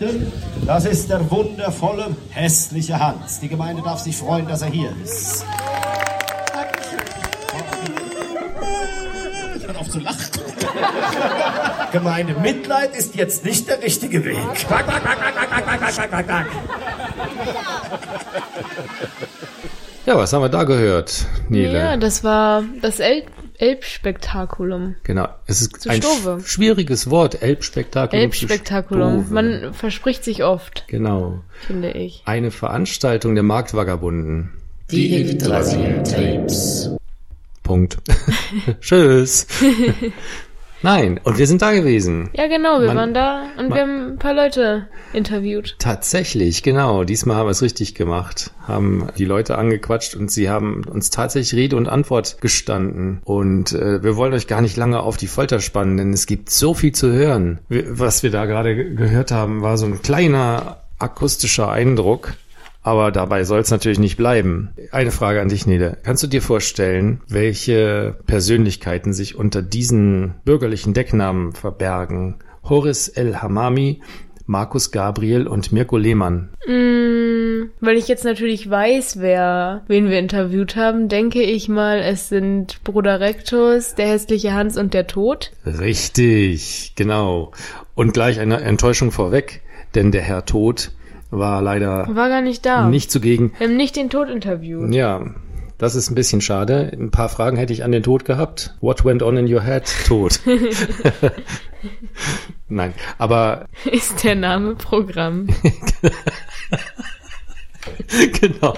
berichten. Das ist der wundervolle, hässliche Hans. Die Gemeinde darf sich freuen, dass er hier ist. Hört auf zu lachen. Gemeinde Mitleid ist jetzt nicht der richtige Weg. Ja, was haben wir da gehört, Nele? Ja, das war das El Elbspektakulum. Genau, es ist Zu ein Stove. sch- schwieriges Wort, Elbspektakulum. Elbspektakulum. Man verspricht sich oft, Genau. finde ich. Eine Veranstaltung der Marktvagabunden. Die Yggdrasil-Tapes. Punkt. Tschüss. Nein, und wir sind da gewesen. Ja, genau, wir Man- waren da und man- wir haben ein paar Leute interviewt. Tatsächlich, genau. Diesmal haben wir es richtig gemacht. Haben die Leute angequatscht und sie haben uns tatsächlich Rede und Antwort gestanden. Und äh, wir wollen euch gar nicht lange auf die Folter spannen, denn es gibt so viel zu hören. Wir- Was wir da gerade ge- gehört haben, war so ein kleiner akustischer Eindruck. Aber dabei soll es natürlich nicht bleiben. Eine Frage an dich, Nede. Kannst du dir vorstellen, welche Persönlichkeiten sich unter diesen bürgerlichen Decknamen verbergen? Horis El Hamami, Markus Gabriel und Mirko Lehmann. Mm, weil ich jetzt natürlich weiß, wer, wen wir interviewt haben, denke ich mal, es sind Bruder Rectus, der hässliche Hans und der Tod. Richtig, genau. Und gleich eine Enttäuschung vorweg, denn der Herr Tod war leider War gar nicht da. nicht zugegen. Wir haben nicht den Tod interviewt. Ja, das ist ein bisschen schade. Ein paar Fragen hätte ich an den Tod gehabt. What went on in your head? Tod. Nein, aber Ist der Name Programm. genau.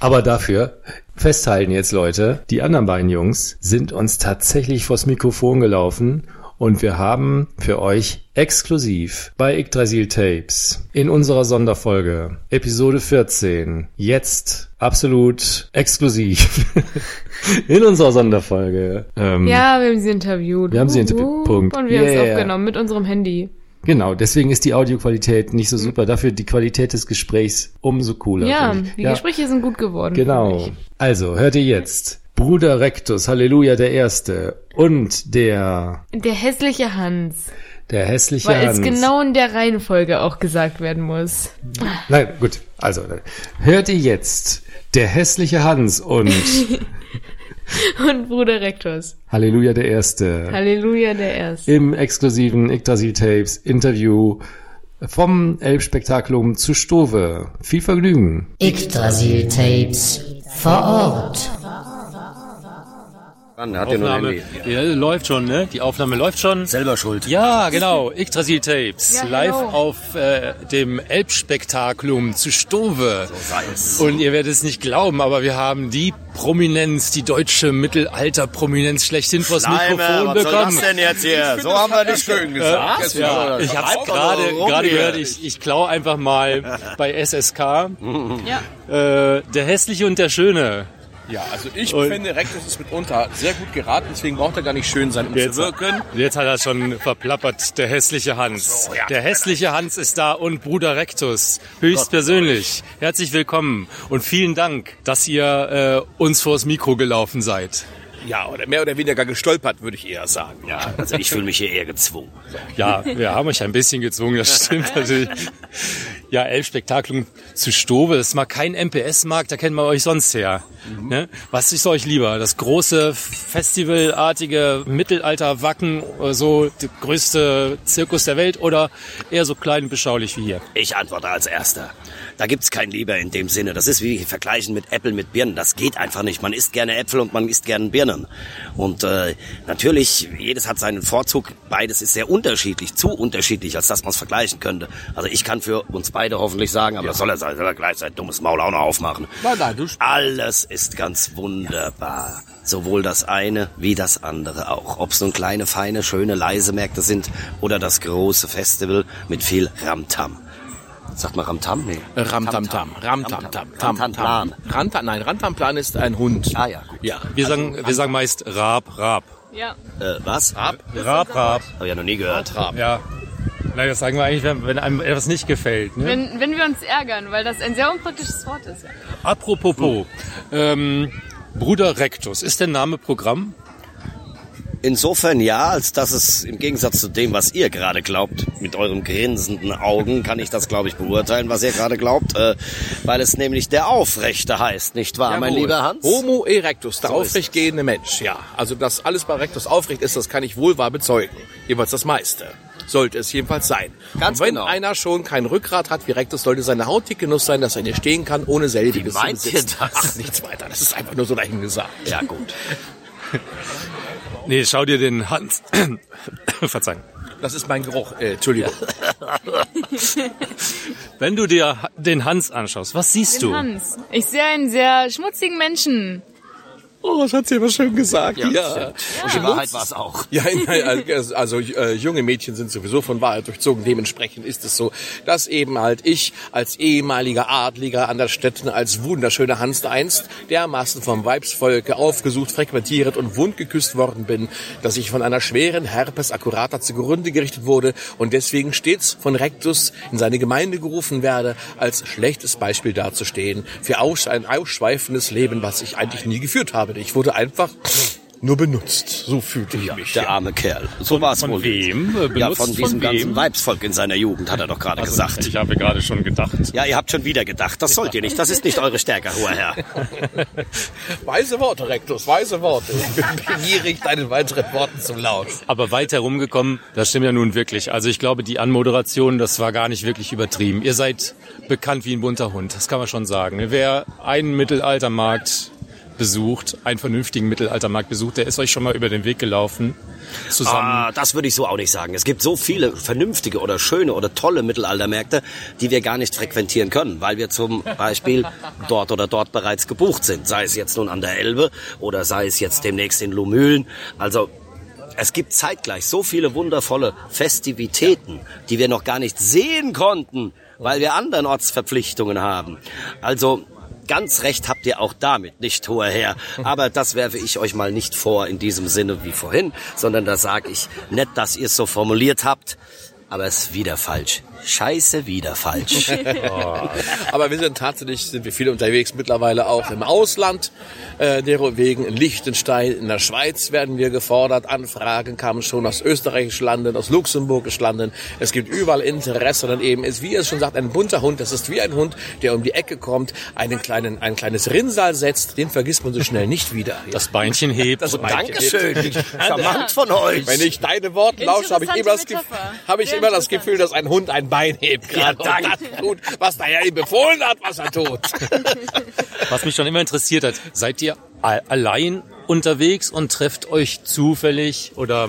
Aber dafür festhalten jetzt Leute, die anderen beiden Jungs sind uns tatsächlich vors Mikrofon gelaufen und wir haben für euch exklusiv bei Yggdrasil Tapes in unserer Sonderfolge Episode 14 jetzt absolut exklusiv in unserer Sonderfolge. Ähm, Ja, wir haben sie interviewt. Wir haben sie interviewt. Punkt. Und wir haben es Yeah. aufgenommen mit unserem Handy. Genau, deswegen ist die Audioqualität nicht so super. Dafür die Qualität des Gesprächs umso cooler. Ja, die Gespräche sind gut geworden. Genau. Also, hört ihr jetzt. Bruder Rectus, Halleluja der Erste und der. Der hässliche Hans. der hässliche Weil Hans. es genau in der Reihenfolge auch gesagt werden muss. Nein, gut. Also, hört ihr jetzt. Der hässliche Hans und Und Bruder Rectus. Halleluja der Erste. Halleluja, der Erste. Im exklusiven Yggdrasil Tapes Interview vom Elbspektakulum zu Stove. Viel Vergnügen. Yggdrasil-Tapes vor Ort. Mann, hat ja nur ein Aufnahme Handy. ja, läuft schon, ne? Die Aufnahme läuft schon. Selber schuld. Ja, genau. Yggdrasil Tapes. Ja, live hello. auf äh, dem Elbspektakulum zu Stove. Sei's. Und ihr werdet es nicht glauben, aber wir haben die Prominenz, die deutsche Mittelalter-Prominenz schlechthin vors Mikrofon was soll das bekommen. denn jetzt hier? So haben wir nicht schön gesagt. Ja, ich habe es gerade gerade gehört. Ich, ich klau einfach mal bei SSK. Ja. Äh, der hässliche und der schöne. Ja, also ich Und- finde, Rectus ist mitunter sehr gut geraten, deswegen braucht er gar nicht schön sein, um Jetzt, zu wirken. jetzt hat er schon verplappert, der hässliche Hans. Der hässliche Hans ist da und Bruder Rectus, höchstpersönlich. Herzlich willkommen und vielen Dank, dass ihr äh, uns vors Mikro gelaufen seid. Ja, oder mehr oder weniger gestolpert, würde ich eher sagen. Ja, also ich fühle mich hier eher gezwungen. Ja, wir haben euch ein bisschen gezwungen, das stimmt natürlich. Ja, Elbspektakulum zu Stove, das ist mal kein MPS-Markt, da kennen wir euch sonst her. Ne? Was ist euch lieber? Das große, festivalartige Mittelalter-Wacken, äh, so der größte Zirkus der Welt oder eher so klein und beschaulich wie hier? Ich antworte als Erster. Da gibt's kein Lieber in dem Sinne. Das ist wie vergleichen mit Äpfel mit Birnen. Das geht einfach nicht. Man isst gerne Äpfel und man isst gerne Birnen. Und äh, natürlich, jedes hat seinen Vorzug. Beides ist sehr unterschiedlich, zu unterschiedlich, als dass man es vergleichen könnte. Also ich kann für uns beide hoffentlich sagen, aber das soll er, soll er gleich sein dummes Maul auch noch aufmachen. Nein, nein, du Alles ist ganz wunderbar. Sowohl das eine wie das andere auch. Ob es nun kleine, feine, schöne, leise Märkte sind oder das große Festival mit viel Ramtam. Sag mal Ramtam? Nee. Ramtamtam, Ramtamtam, Ramtamplan. Ramtam, nein, Ramtamplan ist ein Hund. Ah ja, gut. Ja. Wir sagen, wir sagen meist Rab, Rab. Ja. Äh, was? Rab? Rab, Rab. Hab ich ja noch nie gehört. Ja. Na, das sagen wir eigentlich, wenn, wenn einem etwas nicht gefällt. Ne? Wenn, wenn wir uns ärgern, weil das ein sehr unpraktisches Wort ist. Apropos, ähm, Bruder Rectus, ist der Name Programm? Insofern ja, als dass es im Gegensatz zu dem, was ihr gerade glaubt, mit euren grinsenden Augen, kann ich das, glaube ich, beurteilen, was ihr gerade glaubt, äh, weil es nämlich der Aufrechte heißt, nicht wahr, mein Jawohl. lieber Hans? Homo erectus, der So ist aufrecht gehende Mensch. Ja, also dass alles bei Rectus aufrecht ist, das kann ich wohl wahr bezeugen. Jedenfalls das meiste. Sollte es jedenfalls sein. Ganz Und wenn genau. einer schon kein Rückgrat hat wie Rectus, sollte seine Haut dick genug sein, dass er nicht stehen kann, ohne selbiges Wie meint zu ihr besitzen. das? Ach, nichts weiter. Das ist einfach nur so dahin gesagt. Ja, gut. Nee, schau dir den Hans. Verzeihung. Das ist mein Geruch. Äh, Entschuldigung. Wenn du dir den Hans anschaust, was siehst du? Hans. Ich sehe einen sehr schmutzigen Menschen. Oh, das hat sie aber schön gesagt. Ja. Und die Wahrheit war es auch. Ja, nein, also, also äh, junge Mädchen sind sowieso von Wahrheit durchzogen. Dementsprechend ist es so, dass eben halt ich als ehemaliger Adliger an der Stätten als wunderschöner Hans einst dermaßen vom Weibsvolke aufgesucht, frequentiert und wundgeküsst worden bin, dass ich von einer schweren Herpes accurata zugrunde gerichtet wurde und deswegen stets von Rectus in seine Gemeinde gerufen werde, als schlechtes Beispiel dazustehen für ein ausschweifendes Leben, was ich eigentlich nie geführt habe. Ich wurde einfach nur benutzt. So fühlte ich mich. Der arme Kerl. So war es von wohl. wem? Äh, Ja, benutzt von von diesem wem? ganzen Weibsvolk in seiner Jugend, hat er doch gerade gesagt. Ich habe gerade schon gedacht. Ja, ihr habt schon wieder gedacht. Das sollt ihr nicht. Das ist nicht eure Stärke, hoher Herr. Weise Worte, Rectus, weise Worte. Ich bin begierig, deinen weiteren Worten zu lauschen. Aber weit herumgekommen, das stimmt ja nun wirklich. Also ich glaube, die Anmoderation, das war gar nicht wirklich übertrieben. Ihr seid bekannt wie ein bunter Hund, das kann man schon sagen. Wer einen Mittelaltermarkt besucht, einen vernünftigen Mittelaltermarkt besucht, der ist euch schon mal über den Weg gelaufen. Zusammen. Ah, das würde ich so auch nicht sagen. Es gibt so viele vernünftige oder schöne oder tolle Mittelaltermärkte, die wir gar nicht frequentieren können, weil wir zum Beispiel dort oder dort bereits gebucht sind. Sei es jetzt nun an der Elbe oder sei es jetzt demnächst in Lumülen. Also es gibt zeitgleich so viele wundervolle Festivitäten, die wir noch gar nicht sehen konnten, weil wir anderen Ortsverpflichtungen haben. Also Ganz recht habt ihr auch damit, nicht hoher Herr. Aber das werfe ich euch mal nicht vor in diesem Sinne wie vorhin, sondern da sage ich nett, dass ihr es so formuliert habt, aber es ist wieder falsch. Scheiße, wieder falsch. Aber wir sind tatsächlich, sind wir viel unterwegs, mittlerweile auch im Ausland. Äh, derowegen in Liechtenstein, in der Schweiz werden wir gefordert. Anfragen kamen schon aus österreichischen Landen, aus luxemburgischen Landen. Es gibt überall Interesse. Dann eben ist, wie es schon sagt, ein bunter Hund. Das ist wie ein Hund, der um die Ecke kommt, einen kleinen, ein kleines Rinnsal setzt. Den vergisst man so schnell nicht wieder. das Beinchen hebt. Das Beinchen Dankeschön. Charmant von euch. Wenn ich deine Worte lausche, habe ich immer das, Gefühl, habe ich immer das. Gefühl, dass ein Hund ein Bein hebt gerade Ja, und das tut, was der Herr ihm befohlen hat, was er tut. Was mich schon immer interessiert hat, seid ihr allein unterwegs und trefft euch zufällig oder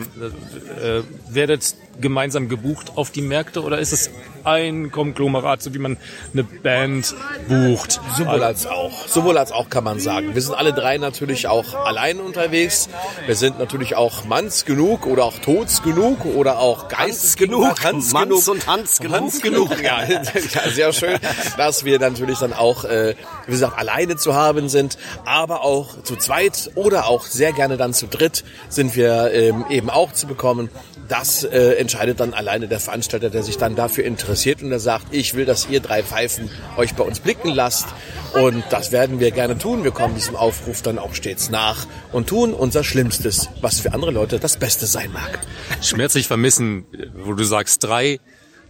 äh, äh, werdet gemeinsam gebucht auf die Märkte oder ist es ein Konglomerat, so wie man eine Band bucht? Sowohl als auch. Sowohl als auch kann man sagen. Wir sind alle drei natürlich auch allein unterwegs. Wir sind natürlich auch Manns genug oder auch Tods genug oder auch Geistes genug. Hans Manns genug. und Hans genug. Hans genug, ja. ja. Sehr schön, dass wir natürlich dann auch, äh, wie gesagt, alleine zu haben sind, aber auch zu zweit oder auch sehr gerne dann zu dritt sind wir ähm, eben auch zu bekommen. Das äh, entscheidet dann alleine der Veranstalter, der sich dann dafür interessiert und der sagt, ich will, dass ihr drei Pfeifen euch bei uns blicken lasst. Und das werden wir gerne tun. Wir kommen diesem Aufruf dann auch stets nach und tun unser Schlimmstes, was für andere Leute das Beste sein mag. Schmerzlich vermissen, wo du sagst drei,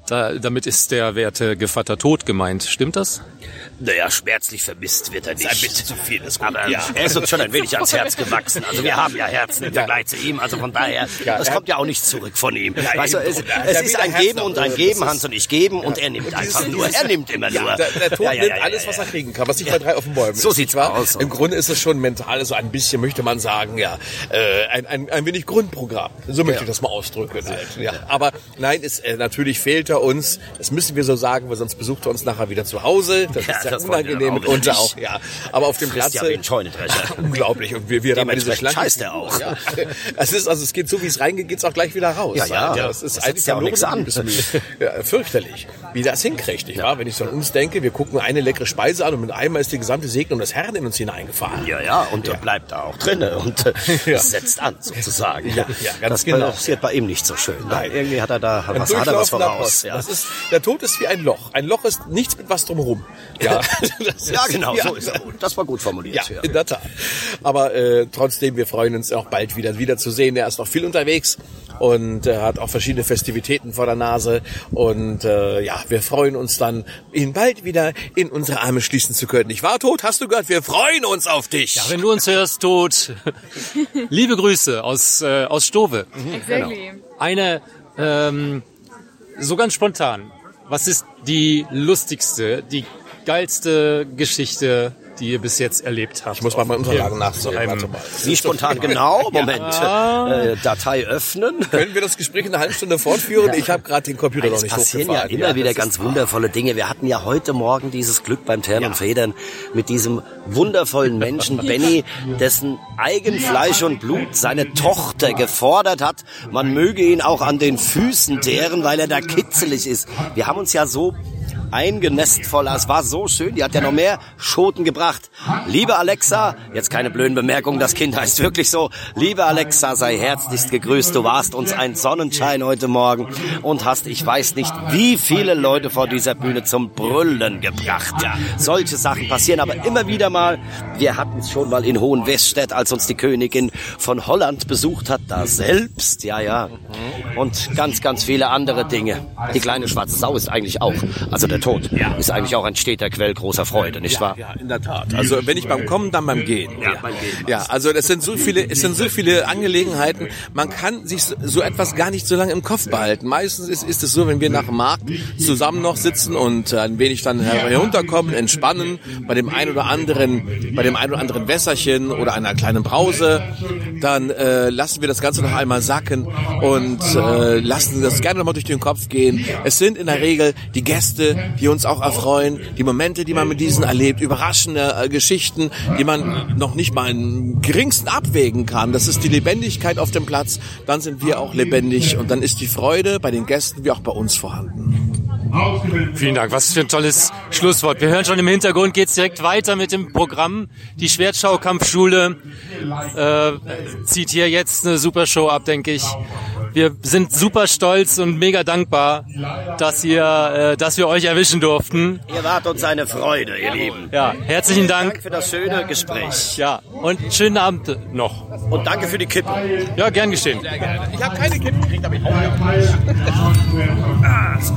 da, damit ist der werte Gevatter tot gemeint. Stimmt das? Naja, schmerzlich vermisst wird er nicht. Ein bisschen zu viel ist gut. Aber ja. er ist uns schon ein wenig ans Herz gewachsen. Also wir haben ja Herzen im Vergleich zu ihm. Also von daher, Ja, das kommt ja auch nicht zurück von ihm. Ja, weißt du, eben es, so. Es ist ein Geben und ein das Geben, ist- Hans und ich geben und er nimmt einfach dieses- nur. dieses- Er nimmt immer ja, nur. Der, der Tod Ja, ja, nimmt alles, was er kriegen kann, was nicht bei drei auf dem Bäumen So ist. sieht's nicht wahr? aus. Im Grunde ist es schon mental so ein bisschen, möchte man sagen, ja, äh, ein, ein, ein wenig Grundprogramm. So möchte ich das mal ausdrücken. Halt. Ja. Aber nein, es, äh, natürlich fehlt er uns. Das müssen wir so sagen, weil sonst besucht er uns nachher wieder zu Hause. Das Ja, ist ja das unangenehm mitunter wieder auch. Ja. Aber auf dem Platz. Ja. Unglaublich. Und wir, wir haben diese schlanke scheißt er auch. Ja. Es ist, also es geht so, wie es reingeht, geht's auch gleich wieder raus. Ja, ja. Das ist Das eigentlich ja auch nichts an. Ja, fürchterlich. Wie das hinkriegt, wahr? Wenn ich so an uns denke, wir gucken eine leckere Speise an und mit einmal ist die gesamte Segnung des Herrn in uns hineingefahren. Ja, ja, und er bleibt da auch drin und äh, Ja. setzt an, sozusagen. Ja, ja, ganz das genau. passiert bei ihm nicht so schön. Nein, irgendwie hat er da was, hat er was voraus. Ja. Das ist, der Tod ist wie ein Loch. Ein Loch ist nichts mit was drumherum. Ja, ja genau, so ist er. Das war gut formuliert. Ja, in der Tat. Aber äh, trotzdem, wir freuen uns auch bald wieder wiederzusehen. Er ist noch viel unterwegs und äh, hat auch verschiedene Festivitäten vor der Nase. Und äh, ja, wir freuen uns dann, ihn bald wieder in unsere Arme schließen zu können. Ich war tot, hast du gehört? Wir freuen uns auf dich. Ja, wenn du uns hörst, tot. Liebe Grüße aus, äh, aus Stove. Exactly. Eine, ähm, so ganz spontan. Was ist die lustigste, die geilste Geschichte, die ihr bis jetzt erlebt habt? Ich muss mal meine Unterlagen nachsehen. Wie spontan genau? Moment. Äh, Datei öffnen. Können wir das Gespräch in einer halben Stunde fortführen? Ich habe gerade den Computer noch Es nicht passieren ja immer wieder das ganz wundervolle Dinge. Wir hatten ja heute Morgen dieses Glück beim Tern und Federn mit diesem wundervollen Menschen Benny, dessen Eigenfleisch und Blut seine Tochter gefordert hat, man möge ihn auch an den Füßen teeren, weil er da kitzelig ist. Wir haben uns ja so eingenässt voll. Es war so schön. Die hat ja noch mehr Schoten gebracht. Liebe Alexa, jetzt keine blöden Bemerkungen, das Kind heißt wirklich so. Liebe Alexa, sei herzlichst gegrüßt. Du warst uns ein Sonnenschein heute Morgen und hast, ich weiß nicht, wie viele Leute vor dieser Bühne zum Brüllen gebracht. Solche Sachen passieren aber immer wieder mal. Wir hatten es schon mal in Hohenwestedt, als uns die Königin von Holland besucht hat, da selbst, ja, ja. Und ganz, ganz viele andere Dinge. Die kleine schwarze Sau ist eigentlich auch, also der Tod, ist eigentlich auch ein steter Quell großer Freude, nicht wahr? Ja, in der Tat. Also wenn nicht beim Kommen, dann beim Gehen. Ja, beim Gehen. Ja, also es sind so viele, es sind so viele Angelegenheiten. Man kann sich so- etwas gar nicht so lange im Kopf behalten. Meistens ist, ist es so, wenn wir nach dem Markt zusammen noch sitzen und ein wenig dann her- herunterkommen, entspannen, bei dem ein oder anderen, bei dem ein oder anderen Wässerchen oder einer kleinen Brause, dann äh, lassen wir das Ganze noch einmal sacken und äh, lassen das gerne nochmal durch den Kopf gehen. Es sind in der Regel die Gäste, die uns auch erfreuen, die Momente, die man mit diesen erlebt, überraschende äh, Geschichten, die man noch nicht mal im geringsten abwägen kann. Das ist die Lebendigkeit auf dem Platz. Dann sind wir auch lebendig und dann ist die Freude bei den Gästen wie auch bei uns vorhanden. Vielen Dank, was für ein tolles Schlusswort. Wir hören schon im Hintergrund, geht's direkt weiter mit dem Programm. Die Schwertschaukampfschule äh, zieht hier jetzt eine super Show ab, denke ich. Wir sind super stolz und mega dankbar, dass, ihr, äh, dass wir euch erwischen durften. Ihr wart uns eine Freude, ihr Lieben. Ja, herzlichen Dank Dank. für das schöne Gespräch. Ja, und schönen Abend noch. Und danke für die Kippe. Ja, gern geschehen. Ich habe keine Kippen gekriegt, aber ich auch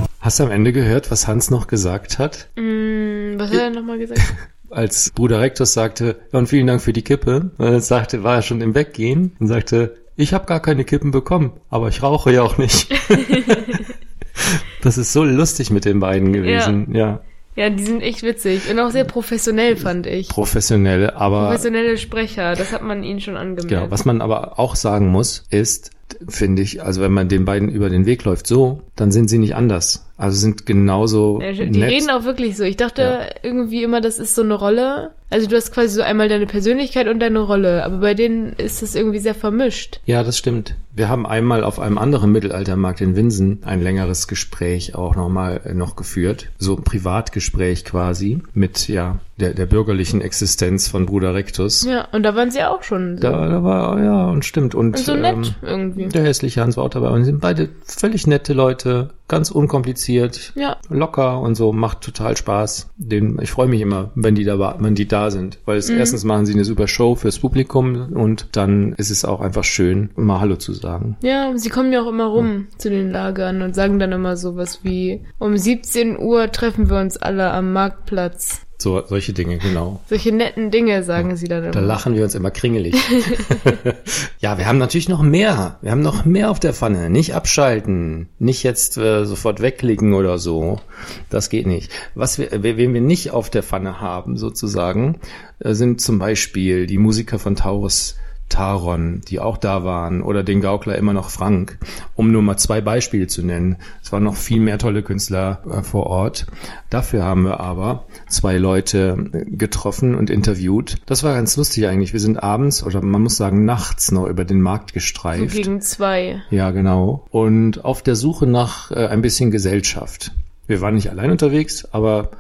Hast du am Ende gehört, was Hans noch gesagt hat? Hm, was hat er nochmal gesagt? Als Bruder Rektus sagte, ja, und vielen Dank für die Kippe, und sagte, war er schon im Weggehen und sagte, ich habe gar keine Kippen bekommen, aber ich rauche ja auch nicht. das ist so lustig mit den beiden gewesen, ja. Ja, die sind echt witzig und auch sehr professionell, fand ich. Professionelle, aber Professionelle Sprecher, das hat man ihnen schon angemerkt. Genau, was man aber auch sagen muss, ist, finde ich, also wenn man den beiden über den Weg läuft so, dann sind sie nicht anders. Also sind genauso Ja, die nett. reden auch wirklich so. Ich dachte irgendwie immer, das ist so eine Rolle. Also du hast quasi so einmal deine Persönlichkeit und deine Rolle, aber bei denen ist das irgendwie sehr vermischt. Ja, das stimmt. Wir haben einmal auf einem anderen Mittelaltermarkt in Winsen ein längeres Gespräch auch nochmal äh, noch geführt. So ein Privatgespräch quasi mit, ja, der, der bürgerlichen Existenz von Bruder Rectus. Ja, und da waren sie auch schon so. Da, da war, ja, und stimmt. Und, und so nett ähm, irgendwie. der hässliche Hans war auch dabei. Und sie sind beide völlig nette Leute, ganz unkompliziert, Ja. locker und so, macht total Spaß. Den, ich freue mich immer, wenn die da, wenn die da sind. Weil es, erstens machen sie eine super Show fürs Publikum und dann ist es auch einfach schön, mal Hallo zu sagen. Ja, sie kommen ja auch immer rum zu den Lagern und sagen dann immer sowas wie, um 17 Uhr treffen wir uns alle am Marktplatz. So, solche Dinge, genau. Solche netten Dinge sagen sie dann immer. Da lachen wir uns immer kringelig. ja, wir haben natürlich noch mehr. Wir haben noch mehr auf der Pfanne. Nicht abschalten. Nicht jetzt äh, sofort wegklicken oder so. Das geht nicht. Was wir, wen wen wir nicht auf der Pfanne haben, sozusagen, äh, sind zum Beispiel die Musiker von Taurus Taron, die auch da waren, oder den Gaukler immer noch Frank, um nur mal zwei Beispiele zu nennen. Es waren noch viel mehr tolle Künstler äh, vor Ort. Dafür haben wir aber zwei Leute äh, getroffen und interviewt. Das war ganz lustig eigentlich. Wir sind abends oder man muss sagen nachts noch über den Markt so gestreift. gegen zwei. Ja, genau. Und auf der Suche nach äh, ein bisschen Gesellschaft. Wir waren nicht allein unterwegs, aber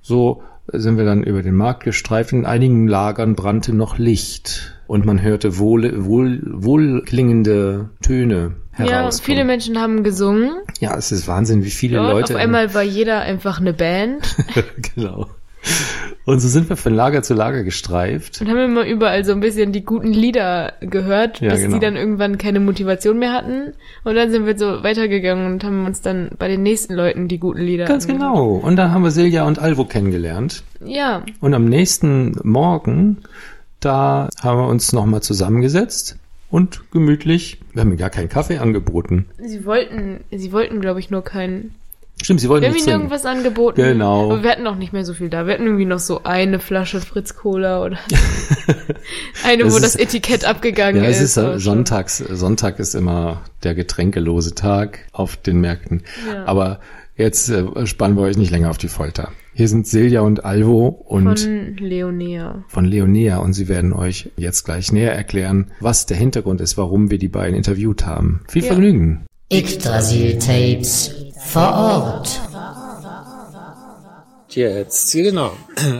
so sind wir dann über den Markt gestreift. In einigen Lagern brannte noch Licht und man hörte wohl, wohl, wohlklingende Töne Ja, viele Menschen haben gesungen. ja, es ist Wahnsinn, wie viele Dort Leute. auf einmal war jeder einfach eine Band. genau. Und so sind wir von Lager zu Lager gestreift. Und haben immer überall so ein bisschen die guten Lieder gehört, Ja, bis genau. die dann irgendwann keine Motivation mehr hatten. Und dann sind wir so weitergegangen und haben uns dann bei den nächsten Leuten die guten Lieder Ganz angehört. genau. Und dann haben wir Silja und Alvo kennengelernt. Ja, Und am nächsten Morgen, da haben wir uns nochmal zusammengesetzt und gemütlich, wir haben gar keinen Kaffee angeboten. sie wollten, sie wollten, glaube ich, nur keinen. Stimmt, sie wollten Wir haben ihnen irgendwas angeboten. Genau. Aber wir hatten auch nicht mehr so viel da. Wir hatten irgendwie noch so eine Flasche Fritz Cola oder eine, Das wo ist- das Etikett abgegangen Ja, ist. es ist sonntags. Sonntag ist immer der getränkelose Tag auf den Märkten. Ja. Aber jetzt äh, spannen wir euch nicht länger auf die Folter. Hier sind Silja und Alvo und Von Leonea. von Leonea und sie werden euch jetzt gleich näher erklären, was der Hintergrund ist, warum wir die beiden interviewt haben. Viel Ja. Vergnügen. Yggdrasil-Tapes vor Ort. Jetzt, genau.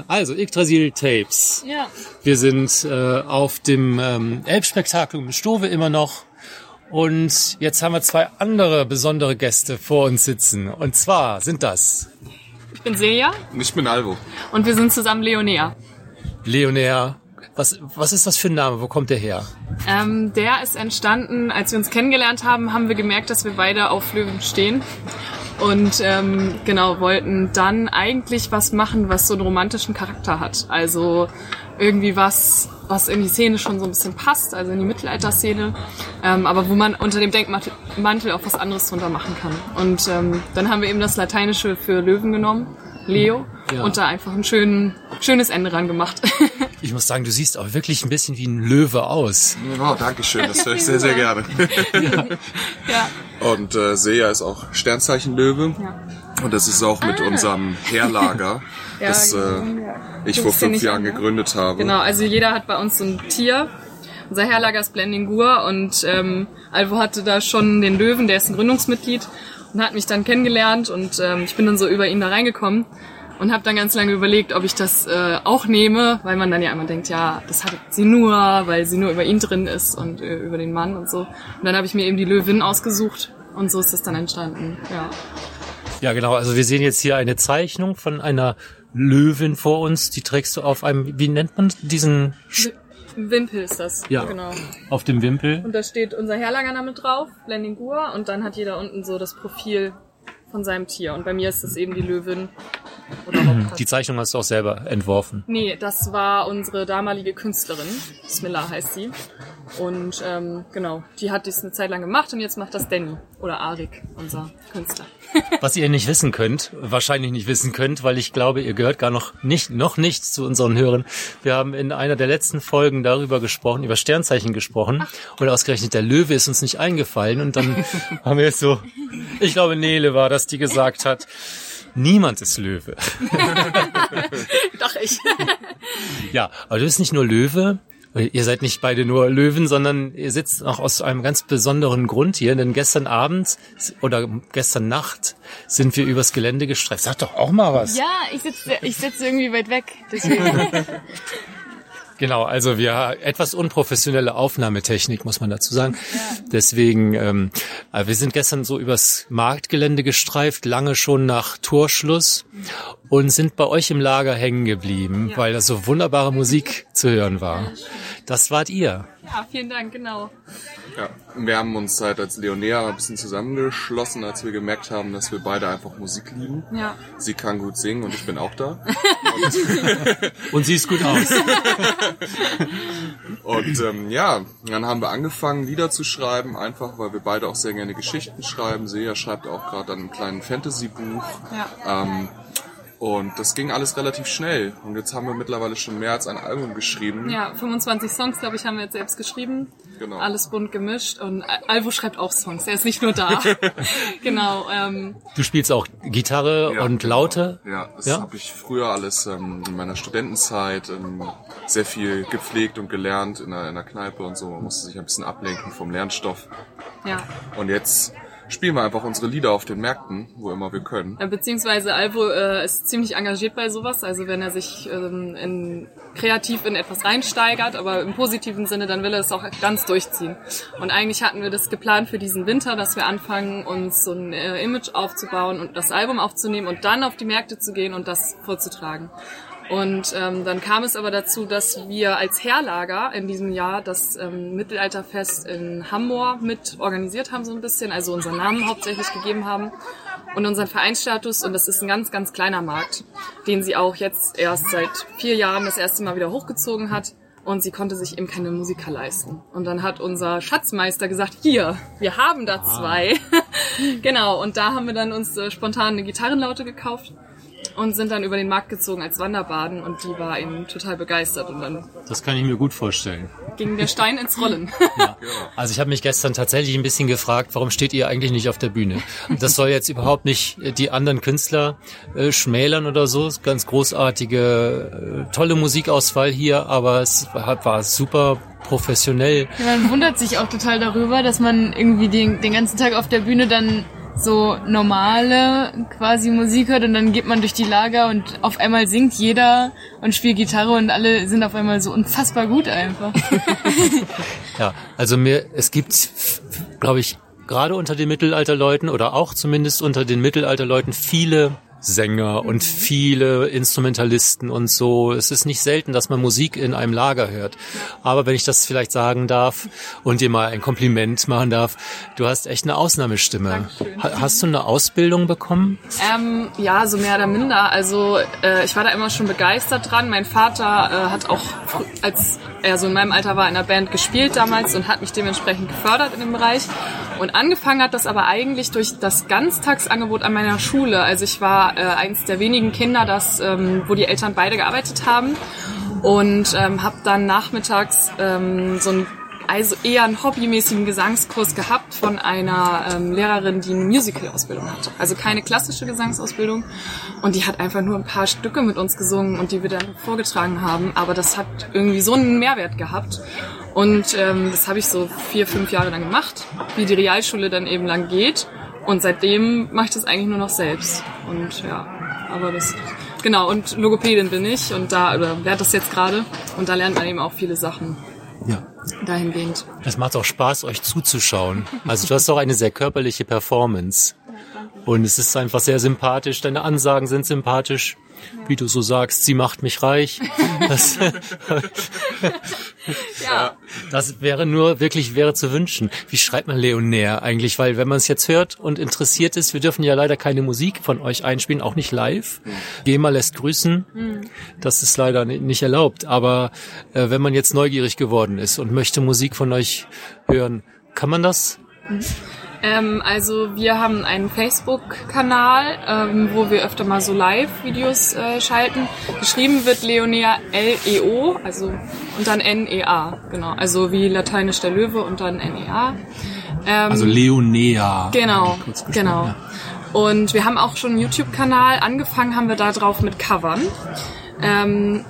Also, Yggdrasil Tapes. Ja. Wir sind äh, auf dem ähm, Elbspektakel in Stove immer noch. Und jetzt haben wir zwei andere besondere Gäste vor uns sitzen. Und zwar sind das Ich bin Silja Und ich bin Alvo. und wir sind zusammen Leonea. Leonär. Was, was ist das für ein Name? Wo kommt der her? Ähm, der ist entstanden, als wir uns kennengelernt haben, haben wir gemerkt, dass wir beide auf Löwen stehen. Und ähm, genau, wollten dann eigentlich was machen, was so einen romantischen Charakter hat. Also irgendwie was, was in die Szene schon so ein bisschen passt, also in die Mittelalterszene, ähm, aber wo man unter dem Denkmantel auch was anderes drunter machen kann. Und ähm, dann haben wir eben das Lateinische für Löwen genommen, Leo, Ja. und da einfach ein schön, schönes Ende ran gemacht. Ich muss sagen, du siehst auch wirklich ein bisschen wie ein Löwe aus. Oh, danke schön, das höre ich sehr, sehr gerne. ja. Und äh, Seja ist auch Sternzeichen Löwe. Ja. Und das ist auch mit unserem Heerlager, Ja, das äh, ich vor ja fünf Jahren an, gegründet habe. Genau, also jeder hat bei uns so ein Tier. Unser Herrlager ist Blending Gur und ähm, Alvo hatte da schon den Löwen, der ist ein Gründungsmitglied und hat mich dann kennengelernt und ähm, ich bin dann so über ihn da reingekommen und habe dann ganz lange überlegt, ob ich das äh, auch nehme, weil man dann ja immer denkt, ja, das hat sie nur, weil sie nur über ihn drin ist und äh, über den Mann und so. Und dann habe ich mir eben die Löwin ausgesucht und so ist das dann entstanden. Ja. Ja, genau. Also wir sehen jetzt hier eine Zeichnung von einer Löwin vor uns. Die trägst du auf einem, wie nennt man diesen, Sch- Wimpel ist das. Ja. Genau. auf dem Wimpel? Und da steht unser Herlagername drauf, Blending Gur, und dann hat jeder unten so das Profil von seinem Tier. Und bei mir ist es eben die Löwin. Hauptkatzen. Die Zeichnung hast du auch selber entworfen. Nee, das war unsere damalige Künstlerin. Smilla heißt sie. Und ähm, genau, die hat dies eine Zeit lang gemacht und jetzt macht das Danny oder Arik, unser Künstler. Was ihr nicht wissen könnt, wahrscheinlich nicht wissen könnt, weil ich glaube, ihr gehört gar noch nicht, noch nicht zu unseren Hörern. Wir haben in einer der letzten Folgen darüber gesprochen, über Sternzeichen gesprochen. Und ausgerechnet der Löwe ist uns nicht eingefallen. Und dann haben wir jetzt so, ich glaube, Nele war das, die gesagt hat, niemand ist Löwe. Doch ich. Ja, aber du bist nicht nur Löwe. Ihr seid nicht beide nur Löwen, sondern ihr sitzt auch aus einem ganz besonderen Grund hier. Denn gestern Abend oder gestern Nacht sind wir übers Gelände gestreift. Sag doch auch mal was. Ja, ich sitze ich sitz irgendwie weit weg. Deswegen. Genau, also wir etwas unprofessionelle Aufnahmetechnik, muss man dazu sagen. Deswegen, ähm, äh, wir sind gestern so übers Marktgelände gestreift, lange schon nach Torschluss und sind bei euch im Lager hängen geblieben, weil da so wunderbare Musik zu hören war. Das wart ihr. ja, vielen Dank, genau. Ja. Und Wir haben uns halt als Leonea ein bisschen zusammengeschlossen, als wir gemerkt haben, dass wir beide einfach Musik lieben. Ja. Sie kann gut singen und ich bin auch da. Und siehst gut aus. Und ähm, ja, dann haben wir angefangen, Lieder zu schreiben, einfach weil wir beide auch sehr gerne Geschichten schreiben. Seja schreibt auch gerade an einem kleinen Fantasy-Buch. Ja. Ähm, und das ging alles relativ schnell. Und jetzt haben wir mittlerweile schon mehr als ein Album geschrieben. Ja, 25 Songs, glaube ich, haben wir jetzt selbst geschrieben. Genau. Alles bunt gemischt. Und Al- Alvo schreibt auch Songs. Er ist nicht nur da. genau. Ähm, Du spielst auch Gitarre Ja, und genau. Laute. Ja, das Ja? habe ich früher alles ähm, in meiner Studentenzeit ähm, sehr viel gepflegt und gelernt in einer, in einer Kneipe und so. Man musste sich ein bisschen ablenken vom Lernstoff. ja. Und jetzt spielen wir einfach unsere Lieder auf den Märkten, wo immer wir können. Beziehungsweise Alvo äh, ist ziemlich engagiert bei sowas. Also wenn er sich ähm, in, kreativ in etwas reinsteigert, aber im positiven Sinne, dann will er es auch ganz durchziehen. Und eigentlich hatten wir das geplant für diesen Winter, dass wir anfangen, uns so ein äh, Image aufzubauen und das Album aufzunehmen und dann auf die Märkte zu gehen und das vorzutragen. Und ähm, dann kam es aber dazu, dass wir als Herlager in diesem Jahr das ähm, Mittelalterfest in Hamburg mit organisiert haben so ein bisschen, also unseren Namen hauptsächlich gegeben haben und unseren Vereinsstatus. Und das ist ein ganz, ganz kleiner Markt, den sie auch jetzt erst seit vier Jahren das erste Mal wieder hochgezogen hat. Und sie konnte sich eben keine Musiker leisten. Und dann hat unser Schatzmeister gesagt, hier, wir haben da zwei. genau, und da haben wir dann uns äh, spontan eine Gitarrenlaute gekauft und sind dann über den Markt gezogen als Wanderbaden und die war eben total begeistert und dann Das kann ich mir gut vorstellen. ging der Stein ins Rollen. Also ich habe mich gestern tatsächlich ein bisschen gefragt, warum steht ihr eigentlich nicht auf der Bühne? Das soll jetzt überhaupt nicht äh, die anderen Künstler äh, schmälern oder so. Ganz großartige, äh, tolle Musikauswahl hier, aber es war, war super professionell. Ja, man wundert sich auch total darüber, dass man irgendwie den, den ganzen Tag auf der Bühne dann so normale quasi Musik hört und dann geht man durch die Lager und auf einmal singt jeder und spielt Gitarre und alle sind auf einmal so unfassbar gut einfach. Ja, also mir, es gibt, glaube ich, gerade unter den Mittelalterleuten oder auch zumindest unter den Mittelalterleuten viele Sänger und viele Instrumentalisten und so. Es ist nicht selten, dass man Musik in einem Lager hört. Aber wenn ich das vielleicht sagen darf und dir mal ein Kompliment machen darf, du hast echt eine Ausnahmestimme. Ha hast du eine Ausbildung bekommen? Ähm, ja, so mehr oder minder. Also äh, ich war da immer schon begeistert dran. Mein Vater äh, hat auch, als er so in meinem Alter war, in der Band gespielt damals und hat mich dementsprechend gefördert in dem Bereich. Und angefangen hat das aber eigentlich durch das Ganztagsangebot an meiner Schule. Also ich war äh, eins der wenigen Kinder, das, ähm, wo die Eltern beide gearbeitet haben und ähm, habe dann nachmittags ähm, so ein also eher einen hobbymäßigen Gesangskurs gehabt von einer ähm, Lehrerin, die eine Musical-Ausbildung hatte. Also keine klassische Gesangsausbildung. Und die hat einfach nur ein paar Stücke mit uns gesungen und die wir dann vorgetragen haben. Aber das hat irgendwie so einen Mehrwert gehabt. Und ähm, das habe ich so vier, fünf Jahre lang gemacht, wie die Realschule dann eben lang geht. Und seitdem mache ich das eigentlich nur noch selbst. Und ja, aber das... Genau, und Logopädin bin ich und da, oder werde das jetzt gerade. Und da lernt man eben auch viele Sachen Ja. dahingehend. Es macht auch Spaß, euch zuzuschauen. Also du hast auch eine sehr körperliche Performance. Und es ist einfach sehr sympathisch. Deine Ansagen sind sympathisch. Wie du so sagst, sie macht mich reich. Das, Ja. das wäre nur wirklich wäre zu wünschen. Wie schreibt man Leonär eigentlich? Weil wenn man es jetzt hört und interessiert ist, wir dürfen ja leider keine Musik von euch einspielen, auch nicht live. GEMA lässt grüßen. Das ist leider ni- nicht erlaubt. Aber äh, wenn man jetzt neugierig geworden ist und möchte Musik von euch hören, kann man das? Ähm, also wir haben einen Facebook-Kanal, ähm, wo wir öfter mal so Live-Videos äh, schalten. Geschrieben wird Leonea L-E-O, also und dann N-E-A, genau. Also wie lateinisch der Löwe und dann N-E-A. Ähm, Also Leonea. Genau, genau. ja. Und wir haben auch schon einen YouTube-Kanal. Angefangen haben wir da drauf mit Covern. Ähm,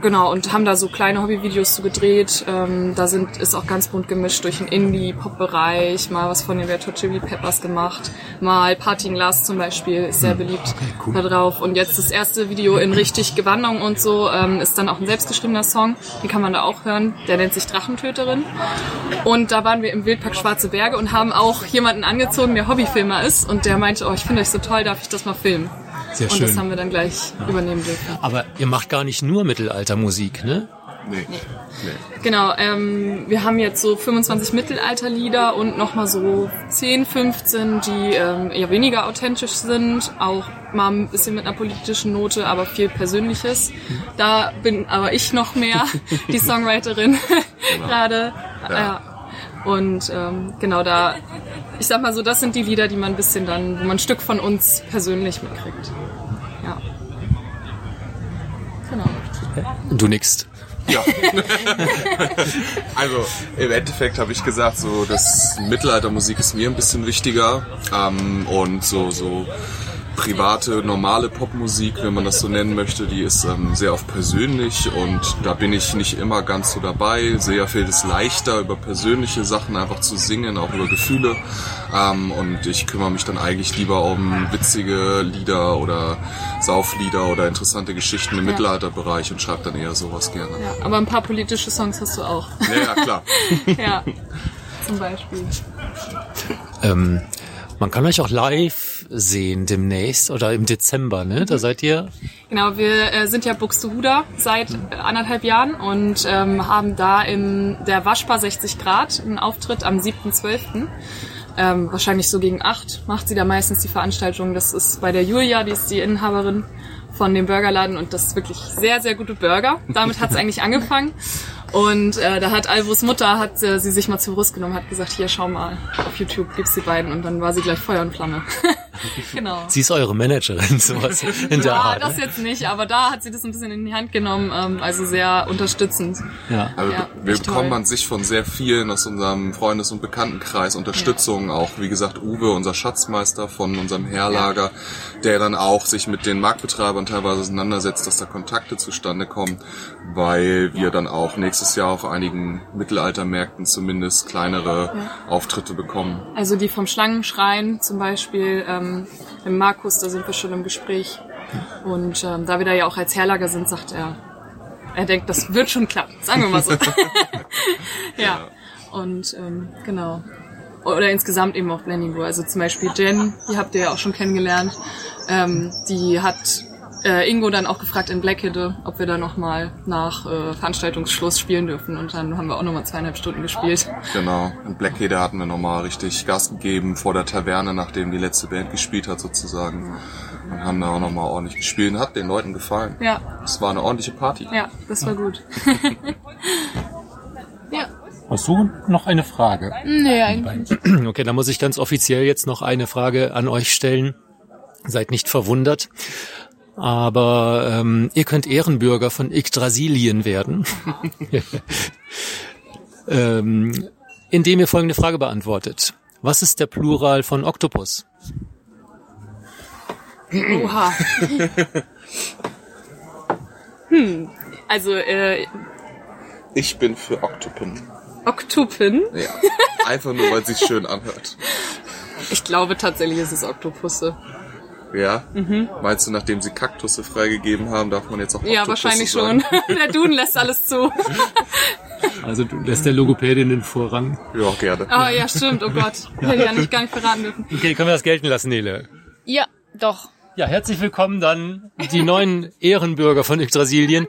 genau, und haben da so kleine Hobbyvideos zu gedreht. Ähm, da sind, ist auch ganz bunt gemischt durch den Indie-Pop-Bereich. Mal was von den Red Hot Chili Peppers gemacht. Mal Party in Glass zum Beispiel, ist sehr beliebt da drauf. Und jetzt das erste Video in richtig Gewandung und so ähm, ist dann auch ein selbstgeschriebener Song. Den kann man da auch hören. Der nennt sich Drachentöterin. Und da waren wir im Wildpark Schwarze Berge und haben auch jemanden angezogen, der Hobbyfilmer ist. Und der meinte, oh, ich finde euch so toll, darf ich das mal filmen? Sehr und schön. das haben wir dann gleich übernehmen dürfen. Aber ihr macht gar nicht nur Mittelaltermusik, ne? Nee. Genau, ähm, wir haben jetzt so 25 Mittelalterlieder und nochmal so 10, 15, die ähm, eher weniger authentisch sind, auch mal ein bisschen mit einer politischen Note, aber viel Persönliches. Da bin aber ich noch mehr die Songwriterin gerade. Ja. Und ähm, genau da, ich sag mal so, das sind die Lieder, die man ein bisschen dann, wo man ein Stück von uns persönlich mitkriegt. Ja. Genau. Du nix. Ja. also im Endeffekt habe ich gesagt, so das Mittelaltermusik ist mir ein bisschen wichtiger ähm, und so so private normale Popmusik, wenn man das so nennen möchte, die ist ähm, sehr oft persönlich und da bin ich nicht immer ganz so dabei. Sehr viel ist leichter über persönliche Sachen einfach zu singen, auch über Gefühle ähm, und ich kümmere mich dann eigentlich lieber um witzige Lieder oder Sauflieder oder interessante Geschichten im Ja. Mittelalterbereich und schreibe dann eher sowas gerne. Ja, aber ein paar politische Songs hast du auch. Ja, ja klar. ja, zum Beispiel. Ähm, Man kann euch auch live sehen demnächst oder im Dezember, ne? Da seid ihr. Genau, wir äh, sind ja Buxtehuder seit äh, anderthalb Jahren und ähm, haben da in der Waschbar 60 Grad einen Auftritt am 7.12. Ähm, wahrscheinlich so gegen acht macht sie da meistens die Veranstaltung. Das ist bei der Julia, die ist die Inhaberin von dem Burgerladen und das ist wirklich sehr, sehr gute Burger. Damit hat es eigentlich angefangen. Und äh, da hat Alvos Mutter, hat äh, sie sich mal zur Brust genommen, hat gesagt, hier, schau mal, auf YouTube gibt's die beiden. Und dann war sie gleich Feuer und Flamme. genau. Sie ist eure Managerin, sowas in der Ja, Art. das ne? jetzt nicht, aber da hat sie das ein bisschen in die Hand genommen, ähm, also sehr unterstützend. Ja. Also Ja, wir bekommen toll. an sich von sehr vielen aus unserem Freundes- und Bekanntenkreis Unterstützung. Auch wie gesagt Uwe, unser Schatzmeister von unserem Herlager, der dann auch sich mit den Marktbetreibern teilweise auseinandersetzt, dass da Kontakte zustande kommen, weil wir dann auch nächstes Jahr auf einigen Mittelaltermärkten zumindest kleinere Auftritte bekommen. Also die vom Schlangenschrein zum Beispiel, ähm, mit Markus, da sind wir schon im Gespräch. Und ähm, da wir da ja auch als Herlager sind, sagt er, er denkt, das wird schon klappen, sagen wir mal so. ja. Und ähm, genau. Oder insgesamt eben auch Blending Blue. Also zum Beispiel Jen, die habt ihr ja auch schon kennengelernt. Ähm, die hat äh, Ingo dann auch gefragt in Blackhidde, ob wir da nochmal nach äh, Veranstaltungsschluss spielen dürfen. Und dann haben wir auch nochmal zweieinhalb Stunden gespielt. Genau. In Blackheader hatten wir nochmal richtig Gas gegeben vor der Taverne, nachdem die letzte Band gespielt hat sozusagen. Und haben da auch nochmal ordentlich gespielt und hat den Leuten gefallen. Ja, Es war eine ordentliche Party. ja, das war gut. ja. Hast du noch eine Frage? Nee, eigentlich. Okay, dann muss ich ganz offiziell jetzt noch eine Frage an euch stellen. Seid nicht verwundert. Aber ähm, ihr könnt Ehrenbürger von Yggdrasilien werden, ähm, indem ihr folgende Frage beantwortet. Was ist der Plural von Oktopus? Oha. hm. Also, äh, Ich bin für Octopin. Oktopin. Ja. Einfach nur, weil es sich schön anhört. Ich glaube tatsächlich ist es Oktopusse. Ja? Meinst du, nachdem sie Kaktusse freigegeben haben, darf man jetzt auch Ja, Oktopusse wahrscheinlich sagen? schon. Der Duden lässt alles zu. Also du lässt der Logopädin den Vorrang. Ja, gerne. Oh ja, stimmt. Oh Gott. Hätte ich ja nicht gar nicht verraten dürfen. Okay, können wir das gelten lassen, Nele? Ja, doch. Ja, herzlich willkommen dann, die neuen Ehrenbürger von Yggdrasilien.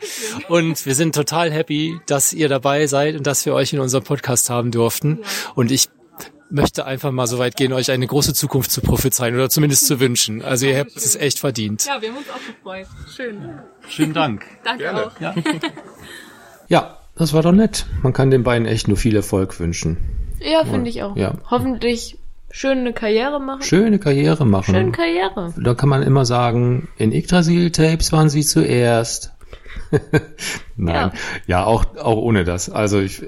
Und wir sind total happy, dass ihr dabei seid und dass wir euch in unserem Podcast haben durften. Und ich möchte einfach mal so weit gehen, euch eine große Zukunft zu prophezeien oder zumindest zu wünschen. Also ihr habt es echt verdient. Ja, wir haben uns auch gefreut. Schön. Schönen Dank. Danke Gerne. auch. Ja, das war doch nett. Man kann den beiden echt nur viel Erfolg wünschen. Ja, finde ich auch. Ja. Hoffentlich schön eine Karriere machen. Schöne Karriere machen. Schöne Karriere. Da kann man immer sagen, in Yggdrasil-Tapes waren sie zuerst. Nein, ja, auch, auch ohne das. Also ich,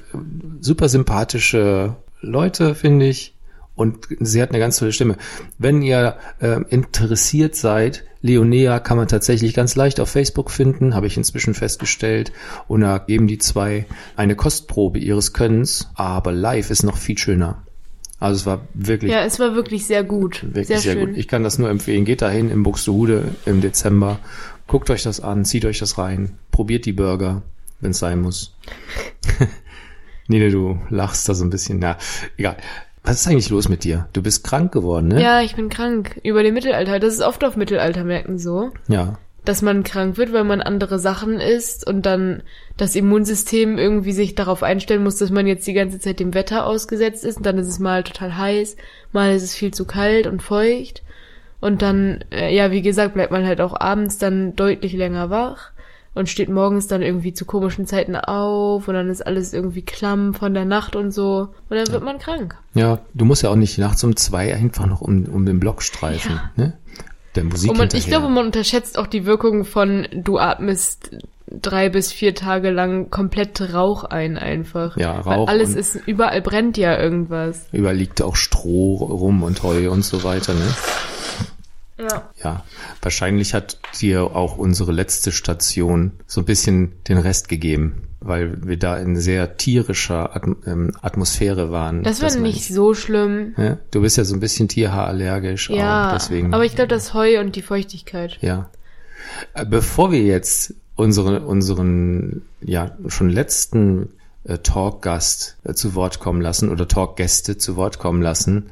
super sympathische Leute, finde ich. Und sie hat eine ganz tolle Stimme. Wenn ihr äh, interessiert seid, Leonea kann man tatsächlich ganz leicht auf Facebook finden, habe ich inzwischen festgestellt. Und da geben die zwei eine Kostprobe ihres Könnens, aber live ist noch viel schöner. Also es war wirklich Ja, es war wirklich sehr gut. Wirklich sehr, sehr, schön. gut. Ich kann das nur empfehlen. Geht dahin im Buxtehude im Dezember. Guckt euch das an, zieht euch das rein. Probiert die Burger, wenn es sein muss. Nele, du lachst da so ein bisschen. Na, egal. Was ist eigentlich los mit dir? Du bist krank geworden, ne? Ja, ich bin krank. Über den Mittelalter. Das ist oft auf Mittelaltermärkten so. Ja. dass man krank wird, weil man andere Sachen isst und dann das Immunsystem irgendwie sich darauf einstellen muss, dass man jetzt die ganze Zeit dem Wetter ausgesetzt ist und dann ist es mal total heiß, mal ist es viel zu kalt und feucht und dann, äh, ja, wie gesagt, bleibt man halt auch abends dann deutlich länger wach und steht morgens dann irgendwie zu komischen Zeiten auf und dann ist alles irgendwie klamm von der Nacht und so und dann wird man krank. Ja, du musst ja auch nicht nachts um zwei einfach noch um, um den Block streifen, Ja. ne? Der Musik Und man, ich glaube, man unterschätzt auch die Wirkung von, du atmest drei bis vier Tage lang komplett Rauch ein einfach. Ja, Weil Rauch alles und- ist, überall brennt ja irgendwas. Überall liegt auch Stroh rum und Heu und so weiter, ne? Ja. Ja, wahrscheinlich hat dir auch unsere letzte Station so ein bisschen den Rest gegeben, weil wir da in sehr tierischer At ähm, Atmosphäre waren. Das war nicht ich. so schlimm. Ja, du bist ja so ein bisschen tierhaarallergisch Ja, auch, deswegen. aber ich glaube, das Heu und die Feuchtigkeit. ja. Äh, Bevor wir jetzt unsere, unseren, ja, schon letzten äh, Talkgast äh, zu Wort kommen lassen oder Talkgäste zu Wort kommen lassen.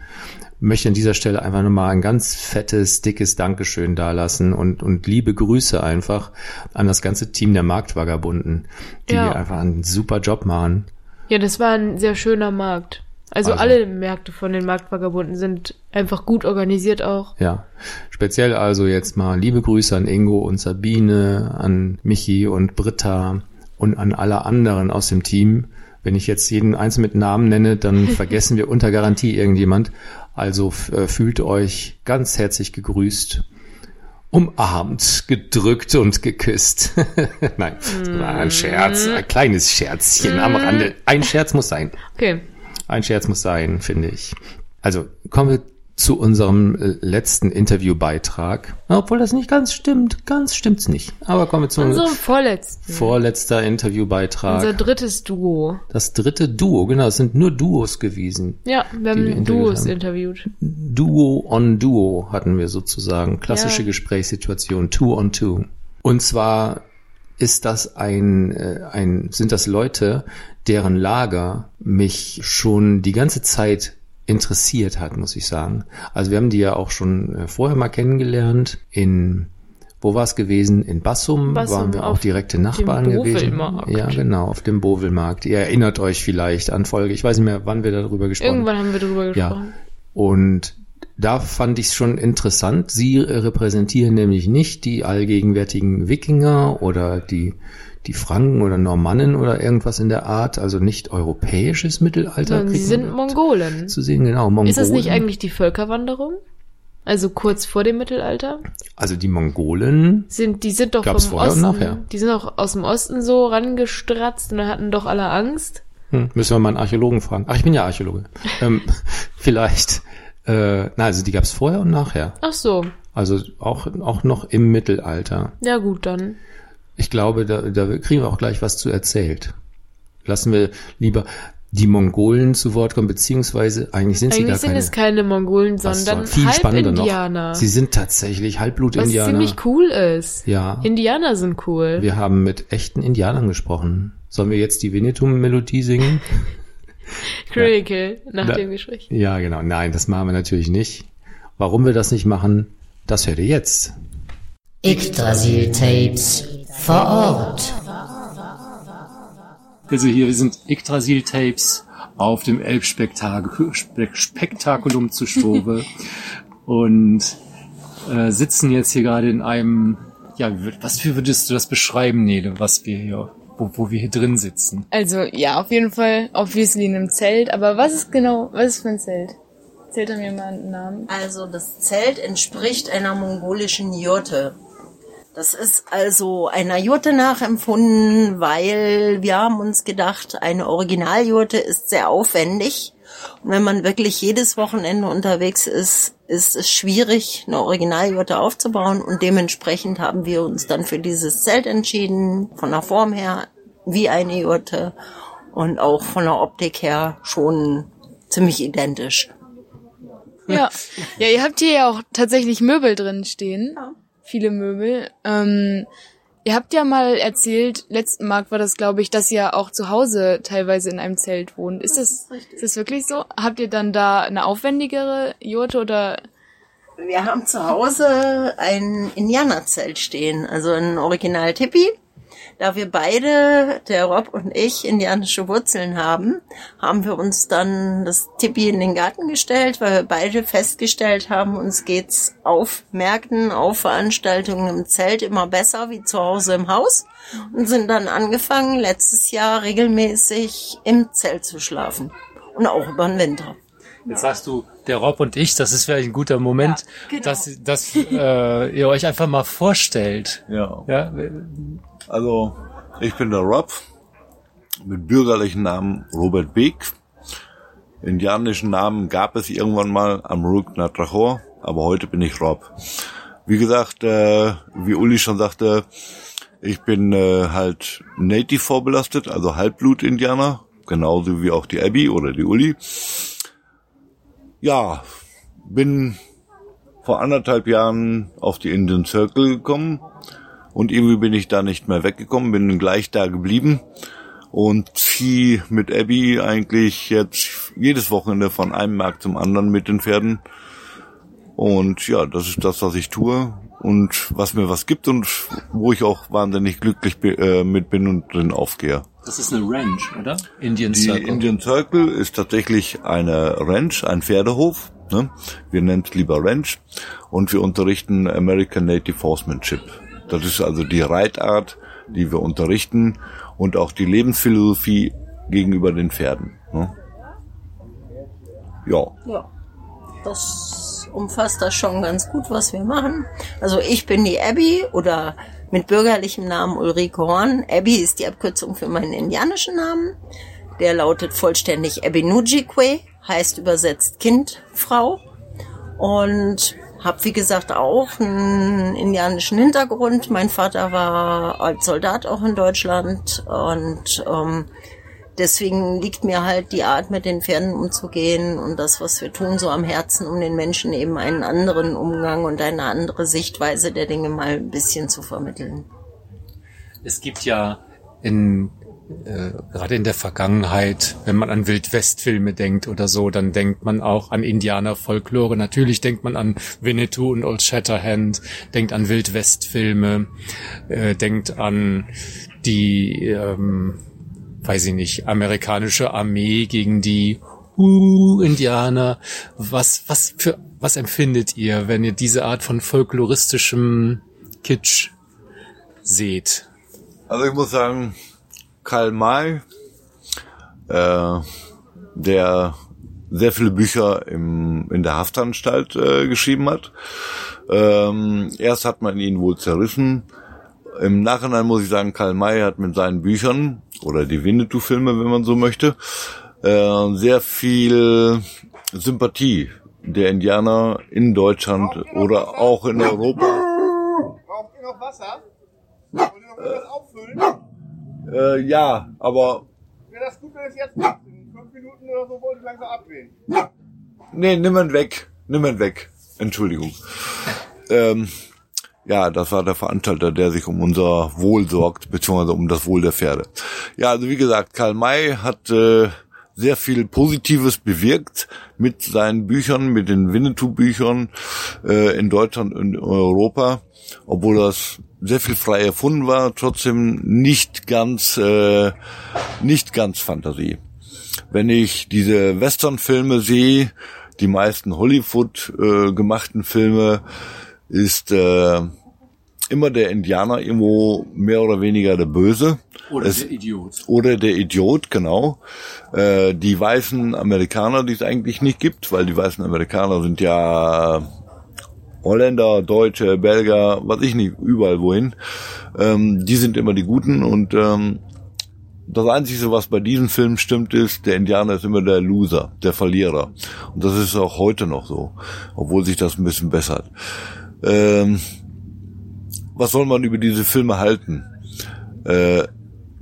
Möchte an dieser Stelle einfach nochmal ein ganz fettes, dickes Dankeschön dalassen und, und liebe Grüße einfach an das ganze Team der Marktvagabunden, die Ja. einfach einen super Job machen. Ja, das war ein sehr schöner Markt. Also, Also- alle Märkte von den Marktvagabunden sind einfach gut organisiert auch. Ja, speziell also jetzt mal liebe Grüße an Ingo und Sabine, an Michi und Britta und an alle anderen aus dem Team. Wenn ich jetzt jeden einzeln mit Namen nenne, dann vergessen wir unter Garantie irgendjemand. Also äh, fühlt euch ganz herzlich gegrüßt, umarmt, gedrückt und geküsst. Nein, das war ein Scherz, ein kleines Scherzchen am Rande. Ein Scherz muss sein. Okay. Ein Scherz muss sein, finde ich. Also kommen wir zu unserem äh, letzten Interviewbeitrag. Obwohl das nicht ganz stimmt. Ganz stimmt's nicht. Aber kommen wir zu Unser unserem vorletzten. vorletzter Interviewbeitrag. Unser drittes Duo. das dritte Duo, genau, es sind nur Duos gewesen. Ja, wir wir haben interviewt Duos haben. interviewt. Duo on Duo hatten wir sozusagen. Klassische Ja. Gesprächssituation, Two on Two. Und zwar ist das ein, äh, ein, sind das Leute, deren Lager mich schon die ganze Zeit interessiert hat, muss ich sagen. Also wir haben die ja auch schon äh, vorher mal kennengelernt in wo war es gewesen? In Bassum, Bassum, waren wir auch direkte Nachbarn gewesen. Ja, genau, auf dem Bovelmarkt. Ihr erinnert euch vielleicht an Folge, ich weiß nicht mehr, wann wir darüber gesprochen haben. Irgendwann haben wir darüber Ja. gesprochen. Und da fand ich es schon interessant. Sie repräsentieren nämlich nicht die allgegenwärtigen Wikinger oder die, die Franken oder Normannen oder irgendwas in der Art, also nicht europäisches Mittelalter. Sondern sie sind Mongolen. zu sehen, genau. Mongolen. Ist das nicht eigentlich die Völkerwanderung? Also kurz vor dem Mittelalter? Also die Mongolen, Sind, die sind doch vom vorher und Osten. nachher? Die sind auch aus dem Osten so rangestratzt und hatten doch alle Angst. hm, müssen wir mal einen Archäologen fragen. Ach, ich bin ja Archäologe. ähm, vielleicht, äh, na, also die gab es vorher und nachher. Ach so. Also auch, auch noch im Mittelalter. Ja gut, dann. Ich glaube, da, da kriegen wir auch gleich was zu erzählt. Lassen wir lieber die Mongolen zu Wort kommen, beziehungsweise eigentlich sind sie gar Eigentlich sind keine. es keine Mongolen, was sondern Halbindianer. noch. Sie sind tatsächlich Was Halbblut-Indianer. ziemlich cool ist. Ja. Indianer sind cool. Wir haben mit echten Indianern gesprochen. Sollen wir jetzt die Winnetou-Melodie singen? Critical nach Da- dem Gespräch. Ja, genau. Nein, das machen wir natürlich nicht. Warum wir das nicht machen, das hört ihr jetzt. Yggdrasil-Tapes vor Ort. Also hier sind Yggdrasil-Tapes auf dem Elbspektakulum Spe- Spektakulum zu Stove und äh, sitzen jetzt hier gerade in einem, ja, was wie würdest du das beschreiben, Nele, was wir hier, wo, wo wir hier drin sitzen? Also ja, auf jeden Fall obviously in einem Zelt. Aber was ist genau, was ist für ein Zelt? Zählt er mir mal einen Namen? Also das Zelt entspricht einer mongolischen Jurte. Das ist also einer Jurte nachempfunden, weil wir haben uns gedacht, eine Originaljurte ist sehr aufwendig. Und wenn man wirklich jedes Wochenende unterwegs ist, ist es schwierig, eine Originaljurte aufzubauen. Und dementsprechend haben wir uns dann für dieses Zelt entschieden, von der Form her wie eine Jurte und auch von der Optik her schon ziemlich identisch. Ja. ja, ihr habt hier ja auch tatsächlich Möbel drin stehen. Viele Möbel. Ähm, ihr habt ja mal erzählt, letzten Markt war das, glaube ich, dass ihr auch zu Hause teilweise in einem Zelt wohnt. Ist das, ist das wirklich so? Habt ihr dann da eine aufwendigere Jurte oder? Wir haben zu Hause ein Indianerzelt stehen, also ein Original Tipi. Da wir beide, der Rob und ich, indianische Wurzeln haben, haben wir uns dann das Tipi in den Garten gestellt, weil wir beide festgestellt haben, uns geht's auf Märkten, auf Veranstaltungen im Zelt immer besser wie zu Hause im Haus und sind dann angefangen, letztes Jahr regelmäßig im Zelt zu schlafen. Und auch über den Winter. Jetzt sagst du, der Rob und ich, das ist vielleicht ein guter Moment, genau. dass, dass äh, ihr euch einfach mal vorstellt. Ja. Ja, Also, ich bin der Rob, mit bürgerlichen Namen Robert Beek. Indianischen Namen gab es irgendwann mal am Ruk Natrachor, aber heute bin ich Rob. Wie gesagt, äh, wie Uli schon sagte, ich bin äh, halt Native vorbelastet, also Halbblut-Indianer, genauso wie auch die Abby oder die Uli. Ja, bin vor anderthalb Jahren auf die Indian Circle gekommen und irgendwie bin ich da nicht mehr weggekommen, bin gleich da geblieben und ziehe mit Abby eigentlich jetzt jedes Wochenende von einem Markt zum anderen mit den Pferden. Und ja, das ist das, was ich tue und was mir was gibt und wo ich auch wahnsinnig glücklich be- äh, mit bin und drin aufgehe. Das ist eine Ranch, oder? Indian Die Circle. Indian Circle ist tatsächlich eine Ranch, ein Pferdehof. Ne? Wir nennen es lieber Ranch. Und wir unterrichten American Native Horsemanship. Das ist also die Reitart, die wir unterrichten und auch die Lebensphilosophie gegenüber den Pferden. Ne? Ja. Ja, das umfasst das schon ganz gut, was wir machen. Also ich bin die Abby oder mit bürgerlichem Namen Ulrike Horn. Abby ist die Abkürzung für meinen indianischen Namen. Der lautet vollständig Abby Nujikwe, heißt übersetzt Kind, Frau. Und habe wie gesagt auch einen indianischen Hintergrund. Mein Vater war als Soldat auch in Deutschland und ähm, deswegen liegt mir halt die Art, mit den Pferden umzugehen und das, was wir tun, so am Herzen, um den Menschen eben einen anderen Umgang und eine andere Sichtweise der Dinge mal ein bisschen zu vermitteln. Es gibt ja in äh, gerade in der Vergangenheit, wenn man an Wildwestfilme denkt oder so, dann denkt man auch an Indianerfolklore. Natürlich denkt man an Winnetou und Old Shatterhand, denkt an Wildwestfilme, äh, denkt an die, ähm, weiß ich nicht, amerikanische Armee gegen die uh, Indianer. Was, was für, was empfindet ihr, wenn ihr diese Art von folkloristischem Kitsch seht? Also ich muss sagen, Karl May, äh, der sehr viele Bücher im, in der Haftanstalt äh, geschrieben hat. Ähm, erst hat man ihn wohl zerrissen. Im Nachhinein muss ich sagen, Karl May hat mit seinen Büchern oder die Winnetou-Filme, wenn man so möchte, äh, sehr viel Sympathie der Indianer in Deutschland oder auch in Europa Braucht ihr noch Wasser? Wollt ihr noch was auffüllen? Äh, ja, aber Wäre das gut, wenn es jetzt macht? In fünf Minuten oder so wollte ich langsam abdrehen. nee, nimm ihn weg, nimm ihn weg. Entschuldigung. Ähm, ja, das war der Veranstalter, der sich um unser Wohl sorgt, beziehungsweise um das Wohl der Pferde. Ja, also wie gesagt, Karl May hat äh, sehr viel Positives bewirkt mit seinen Büchern, mit den Winnetou-Büchern äh, in Deutschland und Europa, obwohl das sehr viel frei erfunden war, trotzdem nicht ganz, äh, nicht ganz Fantasie. Wenn ich diese Western-Filme sehe, die meisten Hollywood äh, gemachten Filme, ist äh, immer der Indianer irgendwo mehr oder weniger der Böse. Oder Es- der Idiot. Oder der Idiot, genau. Äh, die weißen Amerikaner, die es eigentlich nicht gibt, weil die weißen Amerikaner sind ja Holländer, Deutsche, Belgier, was ich nicht, überall wohin. Ähm, die sind immer die Guten und ähm, das Einzige, was bei diesem Film stimmt, ist, der Indianer ist immer der Loser, der Verlierer. Und das ist auch heute noch so, obwohl sich das ein bisschen bessert. Ähm, was soll man über diese Filme halten? Äh,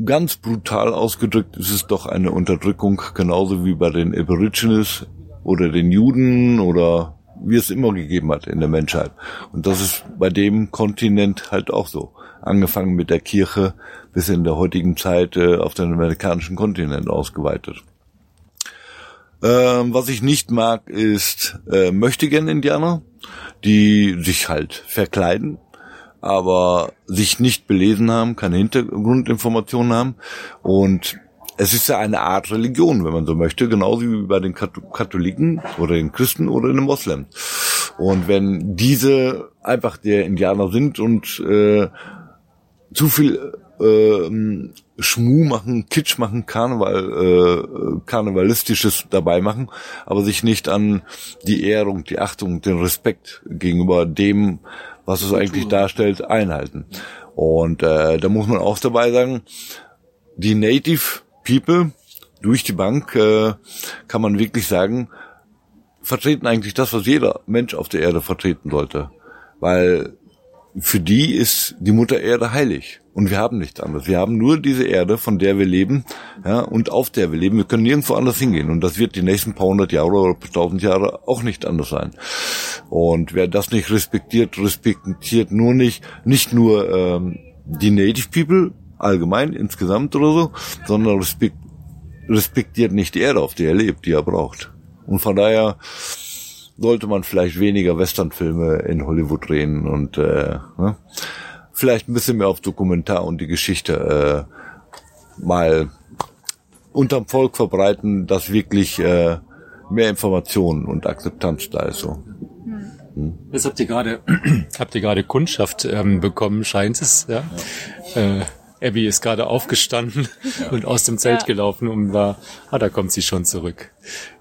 ganz brutal ausgedrückt ist es doch eine Unterdrückung, genauso wie bei den Aborigines oder den Juden oder wie es immer gegeben hat in der Menschheit. Und das ist bei dem Kontinent halt auch so. Angefangen mit der Kirche bis in der heutigen Zeit äh, auf den amerikanischen Kontinent ausgeweitet. Ähm, was ich nicht mag, ist äh, möchtegern Indianer, die sich halt verkleiden, aber sich nicht belesen haben, keine Hintergrundinformationen haben. Und es ist ja eine Art Religion, wenn man so möchte, genauso wie bei den Kat- Katholiken oder den Christen oder den Moslems. Und wenn diese einfach der Indianer sind und äh, zu viel äh, Schmu machen, Kitsch machen, Karneval, äh, Karnevalistisches dabei machen, aber sich nicht an die Ehrung, die Achtung, den Respekt gegenüber dem, was es eigentlich darstellt, einhalten. Und äh, da muss man auch dabei sagen, die Native People durch die Bank äh, kann man wirklich sagen, vertreten eigentlich das, was jeder Mensch auf der Erde vertreten sollte. Weil für die ist die Mutter Erde heilig. Und wir haben nichts anderes. Wir haben nur diese Erde, von der wir leben, ja, und auf der wir leben. Wir können nirgendwo anders hingehen. Und das wird die nächsten paar hundert Jahre oder tausend Jahre auch nicht anders sein. Und wer das nicht respektiert, respektiert nur nicht, nicht nur ähm, die Native People allgemein, insgesamt oder so, sondern respekt, respektiert nicht die Erde, auf der er lebt, die er braucht. Und von daher sollte man vielleicht weniger Westernfilme in Hollywood drehen und äh, ne? vielleicht ein bisschen mehr auf Dokumentar und die Geschichte äh, mal unterm Volk verbreiten, dass wirklich äh, mehr Informationen und Akzeptanz da ist. So. Das habt ihr gerade, habt ihr gerade Kundschaft ähm, bekommen, scheint es, ja. ja. Äh, Abby ist gerade aufgestanden und aus dem Zelt ja. gelaufen und war, ah, da kommt sie schon zurück.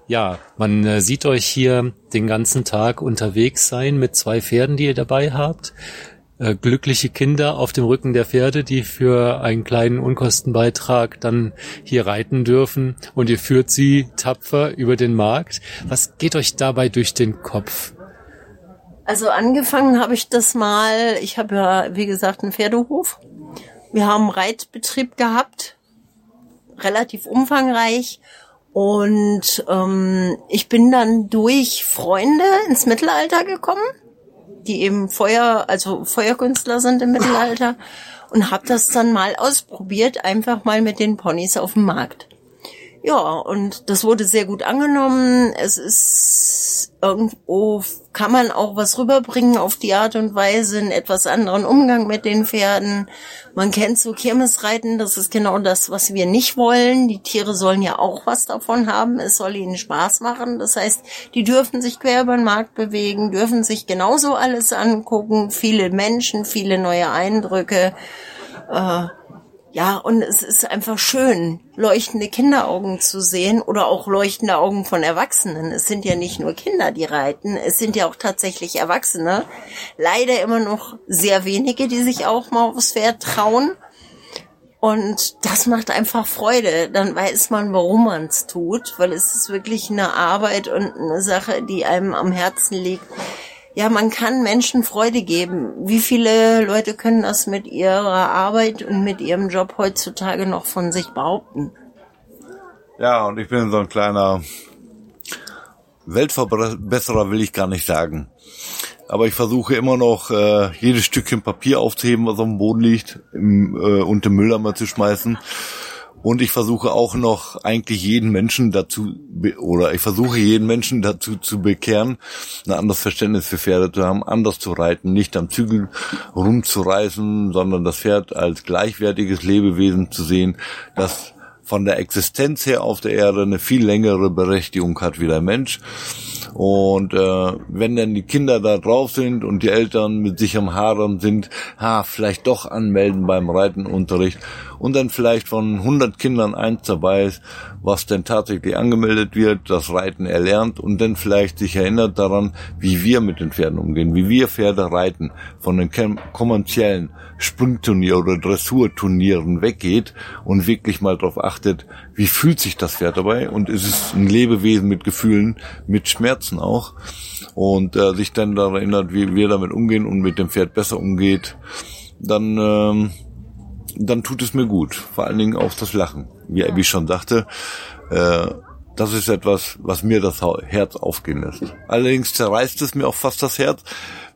Ja, man äh, sieht euch hier den ganzen Tag unterwegs sein mit zwei Pferden, die ihr dabei habt. Äh, glückliche Kinder auf dem Rücken der Pferde, die für einen kleinen Unkostenbeitrag dann hier reiten dürfen und ihr führt sie tapfer über den Markt. Was geht euch dabei durch den Kopf? Also angefangen habe ich das mal, ich habe ja, wie gesagt, einen Pferdehof. Wir haben Reitbetrieb gehabt, relativ umfangreich. Und ähm, ich bin dann durch Freunde ins Mittelalter gekommen die eben Feuer, also Feuerkünstler sind im Mittelalter und habe das dann mal ausprobiert, einfach mal mit den Ponys auf dem Markt. Ja, und das wurde sehr gut angenommen. Es ist irgendwo, kann man auch was rüberbringen auf die Art und Weise, einen etwas anderen Umgang mit den Pferden. Man kennt so Kirmesreiten, das ist genau das, was wir nicht wollen. Die Tiere sollen ja auch was davon haben. Es soll ihnen Spaß machen. Das heißt, die dürfen sich quer über den Markt bewegen, dürfen sich genauso alles angucken. Viele Menschen, viele neue Eindrücke. Äh, ja, und es ist einfach schön, leuchtende Kinderaugen zu sehen oder auch leuchtende Augen von Erwachsenen. Es sind ja nicht nur Kinder, die reiten, es sind ja auch tatsächlich Erwachsene. Leider immer noch sehr wenige, die sich auch mal aufs Pferd trauen. Und das macht einfach Freude. Dann weiß man, warum man es tut, weil es ist wirklich eine Arbeit und eine Sache, die einem am Herzen liegt ja, man kann Menschen Freude geben. Wie viele Leute können das mit ihrer Arbeit und mit ihrem Job heutzutage noch von sich behaupten? Ja, und ich bin so ein kleiner Weltverbesserer, will ich gar nicht sagen. Aber ich versuche immer noch, äh, jedes Stückchen Papier aufzuheben, was auf dem Boden liegt, im, äh, und den Mülleimer zu schmeißen und ich versuche auch noch eigentlich jeden Menschen dazu, oder ich versuche jeden Menschen dazu zu bekehren, ein anderes Verständnis für Pferde zu haben, anders zu reiten, nicht am Zügel rumzureißen, sondern das Pferd als gleichwertiges Lebewesen zu sehen, das von der Existenz her auf der Erde eine viel längere Berechtigung hat wie der Mensch. Und äh, wenn dann die Kinder da drauf sind und die Eltern mit sich am Haaren sind, ha, vielleicht doch anmelden beim Reitenunterricht und dann vielleicht von 100 Kindern eins dabei ist, was denn tatsächlich angemeldet wird, das Reiten erlernt und dann vielleicht sich erinnert daran, wie wir mit den Pferden umgehen, wie wir Pferde reiten, von den kommerziellen Sprungturnier oder Dressurturnieren weggeht und wirklich mal darauf achtet, wie fühlt sich das Pferd dabei und ist es ein Lebewesen mit Gefühlen, mit Schmerzen auch und äh, sich dann daran erinnert, wie wir damit umgehen und mit dem Pferd besser umgeht, dann ähm, dann tut es mir gut. Vor allen Dingen auch das Lachen. Wie Abby schon sagte, äh, das ist etwas, was mir das Herz aufgehen lässt. Allerdings zerreißt es mir auch fast das Herz,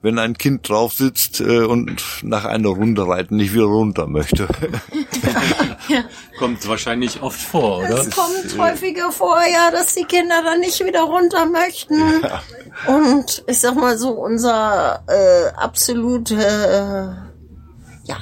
wenn ein Kind drauf sitzt äh, und nach einer Runde reiten nicht wieder runter möchte. ja. Kommt wahrscheinlich oft vor, oder? Es kommt häufiger vor, ja, dass die Kinder dann nicht wieder runter möchten. Ja. Und ich sag mal so, unser äh, absolut äh, ja,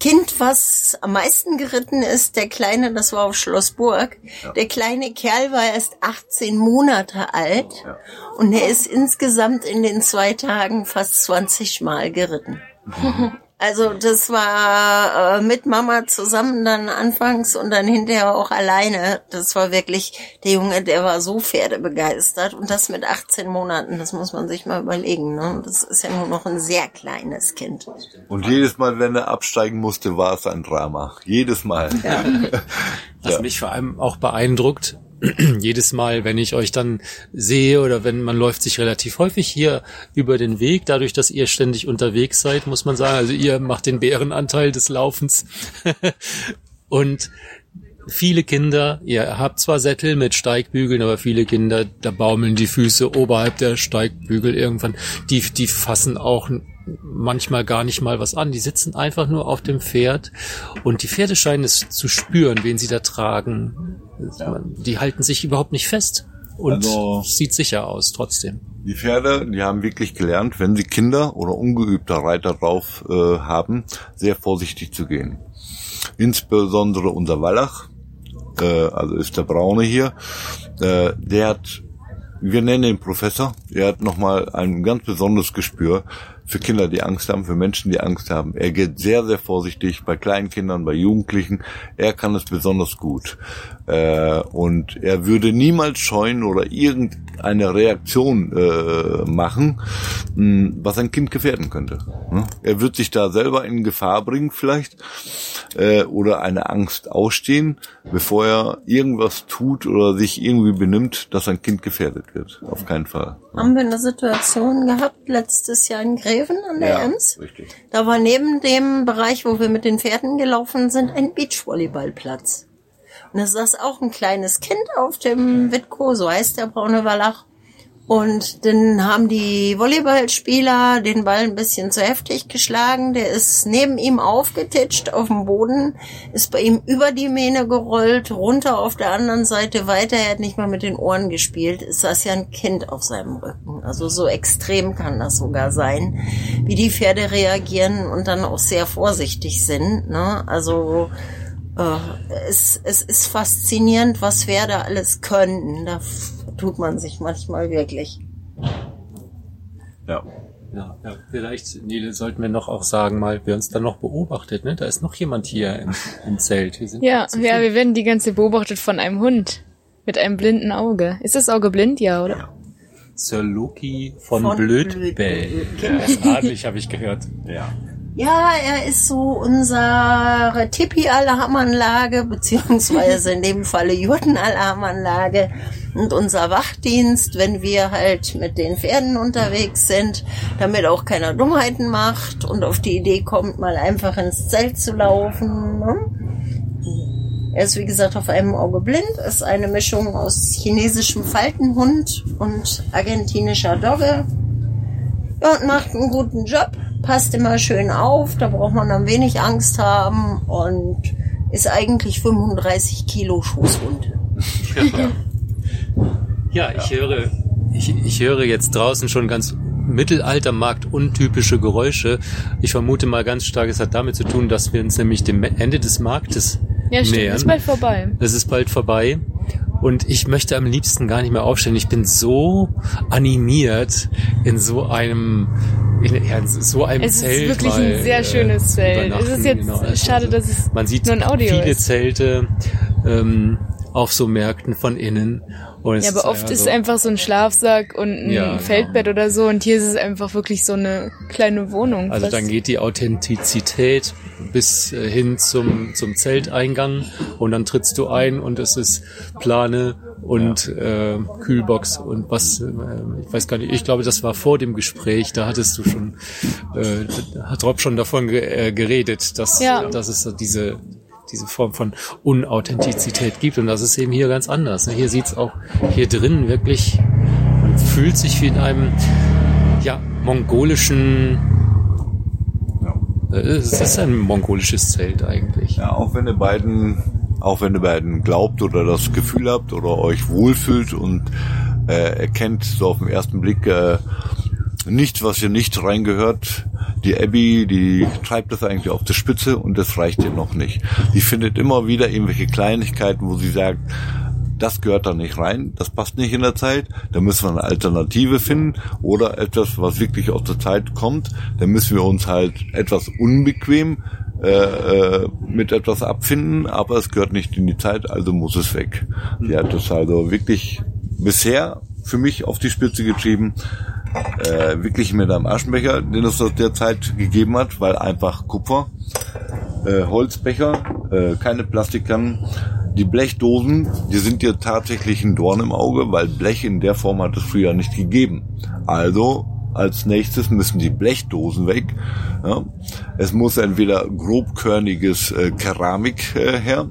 Kind, was am meisten geritten ist, der Kleine, das war auf Schlossburg. Ja. Der kleine Kerl war erst 18 Monate alt ja. und er ist insgesamt in den zwei Tagen fast 20 Mal geritten. Mhm. Also das war äh, mit Mama zusammen dann anfangs und dann hinterher auch alleine. Das war wirklich, der Junge, der war so pferdebegeistert und das mit 18 Monaten, das muss man sich mal überlegen. Ne? Das ist ja nur noch ein sehr kleines Kind. Und jedes Mal, wenn er absteigen musste, war es ein Drama. Jedes Mal. Ja. Was ja. mich vor allem auch beeindruckt, jedes Mal, wenn ich euch dann sehe oder wenn man läuft sich relativ häufig hier über den Weg, dadurch, dass ihr ständig unterwegs seid, muss man sagen, also ihr macht den Bärenanteil des Laufens. Und viele Kinder, ihr habt zwar Sättel mit Steigbügeln, aber viele Kinder, da baumeln die Füße oberhalb der Steigbügel irgendwann, die, die fassen auch manchmal gar nicht mal was an. Die sitzen einfach nur auf dem Pferd und die Pferde scheinen es zu spüren, wen sie da tragen. Die halten sich überhaupt nicht fest und Also- sieht sicher aus trotzdem. Die Pferde, die haben wirklich gelernt, wenn sie Kinder oder ungeübte Reiter drauf äh, haben, sehr vorsichtig zu gehen. Insbesondere unser Wallach, äh, also ist der Braune hier, äh, der hat, wir nennen ihn Professor, er hat nochmal ein ganz besonderes Gespür für Kinder, die Angst haben, für Menschen, die Angst haben. Er geht sehr, sehr vorsichtig bei kleinen Kindern, bei Jugendlichen. Er kann es besonders gut. Äh, und er würde niemals scheuen oder irgendeine Reaktion äh, machen, mh, was ein Kind gefährden könnte. Ne? Er wird sich da selber in Gefahr bringen vielleicht äh, oder eine Angst ausstehen, bevor er irgendwas tut oder sich irgendwie benimmt, dass ein Kind gefährdet wird. Auf keinen Fall. Haben wir eine Situation gehabt letztes Jahr in Greven an der Ja, Ems? richtig. Da war neben dem Bereich, wo wir mit den Pferden gelaufen sind, ein Beachvolleyballplatz. Und da saß auch ein kleines Kind auf dem Witko, so heißt der braune Wallach. Und dann haben die Volleyballspieler den Ball ein bisschen zu heftig geschlagen. Der ist neben ihm aufgetitscht auf dem Boden, ist bei ihm über die Mähne gerollt, runter auf der anderen Seite weiter. Er hat nicht mal mit den Ohren gespielt. Es saß ja ein Kind auf seinem Rücken. Also so extrem kann das sogar sein, wie die Pferde reagieren und dann auch sehr vorsichtig sind. Ne? Also äh, es, es ist faszinierend, was Pferde alles können. Da tut man sich manchmal wirklich. Ja. Ja, ja, vielleicht, Nele, sollten wir noch auch sagen, mal, wer uns da noch beobachtet, ne? Da ist noch jemand hier im, im Zelt. Wir sind Ja, ja, wir werden die ganze beobachtet von einem Hund. Mit einem blinden Auge. Ist das Auge blind? Ja, oder? Sir Loki von, Von Blödbell. Blödbell. Der ist adlig, habe ich gehört. Ja. Ja, er ist so unsere Tipi-Alarmanlage, beziehungsweise in dem Falle Jurten-Alarmanlage und unser Wachdienst, wenn wir halt mit den Pferden unterwegs sind, damit auch keiner Dummheiten macht und auf die Idee kommt, mal einfach ins Zelt zu laufen. Ne? Er ist wie gesagt auf einem Auge blind, ist eine Mischung aus chinesischem Faltenhund und argentinischer Dogge. Ja, und macht einen guten Job, passt immer schön auf, da braucht man dann wenig Angst haben und ist eigentlich 35 Kilo Schoßhund. Ja, ich höre, ich, ich höre jetzt draußen schon ganz Mittelaltermarkt untypische Geräusche. Ich vermute mal ganz stark, es hat damit zu tun, dass wir uns nämlich dem Ende des Marktes Ja, stimmt. nähern. Ist bald vorbei. Es ist bald vorbei. Und ich möchte am liebsten gar nicht mehr aufstehen. Ich bin so animiert in so einem, in, ja, in so einem Es ist Zelt. wirklich mal, ein sehr äh, schönes Zelt. Es ist jetzt Genau, schade, dass es man sieht nur ein Audio viele ist. Zelte ähm, auf so Märkten von innen. Und Ja, aber oft einfach ist so- einfach so ein Schlafsack und ein Ja, genau. Feldbett oder so und hier ist es einfach wirklich so eine kleine Wohnung. Also fast. dann geht die Authentizität bis äh, hin zum, zum Zelteingang und dann trittst du ein und es ist Plane und äh, Kühlbox und was, äh, ich weiß gar nicht, ich glaube, das war vor dem Gespräch, da hattest du schon, äh, hat Rob schon davon ge äh, geredet, dass, Ja. dass es so diese diese Form von Unauthentizität gibt und das ist eben hier ganz anders. ne? Hier sieht's auch hier drin wirklich, man fühlt sich wie in einem ja, mongolischen äh, es ist ein mongolisches Zelt eigentlich. Ja, auch wenn ihr beiden, auch wenn ihr beiden glaubt oder das Gefühl habt oder euch wohlfühlt und äh, erkennt so auf den ersten Blick äh, nichts, was hier nicht reingehört. Die Abby, die treibt das eigentlich auf die Spitze und das reicht ihr noch nicht. Die findet immer wieder irgendwelche Kleinigkeiten, wo sie sagt, das gehört da nicht rein, das passt nicht in der Zeit, da müssen wir eine Alternative finden oder etwas, was wirklich aus der Zeit kommt, da müssen wir uns halt etwas unbequem äh, äh, mit etwas abfinden, aber es gehört nicht in die Zeit, also muss es weg. Die hat das also wirklich bisher für mich auf die Spitze getrieben, äh, wirklich mit einem Aschenbecher, den es aus der Zeit gegeben hat, weil einfach Kupfer, äh, Holzbecher, äh, keine Plastikkannen, die Blechdosen, die sind dir tatsächlich ein Dorn im Auge, weil Blech in der Form hat es früher nicht gegeben. Also als nächstes müssen die Blechdosen weg. Ja. Es muss entweder grobkörniges äh, Keramik äh, her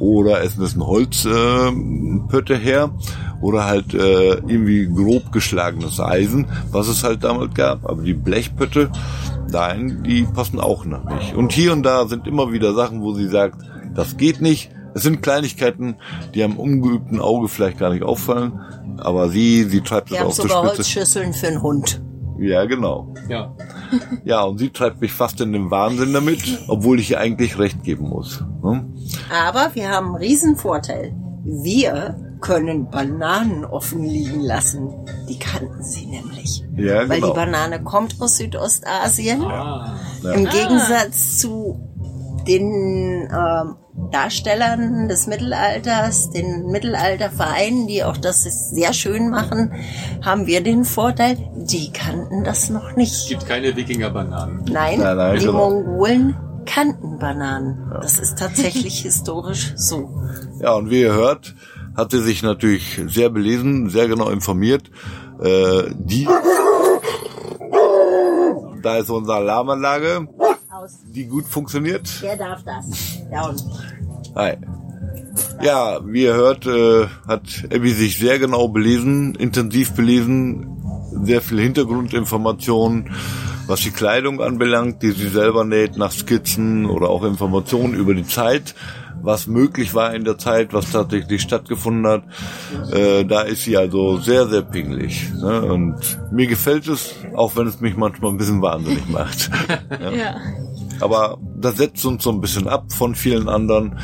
oder es müssen Holzpötte äh, Pötte her oder halt äh, irgendwie grob geschlagenes Eisen, was es halt damals gab. Aber die Blechpötte, nein, die passen auch noch nicht. Und hier und da sind immer wieder Sachen, wo sie sagt, das geht nicht. Es sind Kleinigkeiten, die am ungeübten Auge vielleicht gar nicht auffallen, aber sie, sie treibt Wir es auf sogar Spitze. Holzschüsseln für einen Hund. Ja, genau. Ja. Ja, und sie treibt mich fast in den Wahnsinn damit, obwohl ich ihr eigentlich recht geben muss. Ne? Aber wir haben einen riesen Vorteil. Wir können Bananen offen liegen lassen. Die kannten sie nämlich. Ja, Weil genau. die Banane kommt aus Südostasien. Ja. Im Gegensatz zu den ähm, Darstellern des Mittelalters, den Mittelaltervereinen, die auch das sehr schön machen, haben wir den Vorteil, die kannten das noch nicht. Gibt keine Wikingerbananen. Nein, Nein, nein, die genau. Mongolen kannten Bananen. Das ist tatsächlich historisch so. Ja, und wie ihr hört, hat sie sich natürlich sehr belesen, sehr genau informiert. Äh, die, da ist unsere Alarmanlage, die gut funktioniert. Wer darf das? Ja, und Hi. Ja, wie ihr hört, äh, hat Abby sich sehr genau belesen, intensiv belesen, sehr viel Hintergrundinformationen, was die Kleidung anbelangt, die sie selber näht, nach Skizzen oder auch Informationen über die Zeit, was möglich war in der Zeit, was tatsächlich stattgefunden hat. Äh, da ist sie also sehr, sehr pingelig. Ne? Und mir gefällt es, auch wenn es mich manchmal ein bisschen wahnsinnig macht. Ja. Aber das setzt uns so ein bisschen ab von vielen anderen.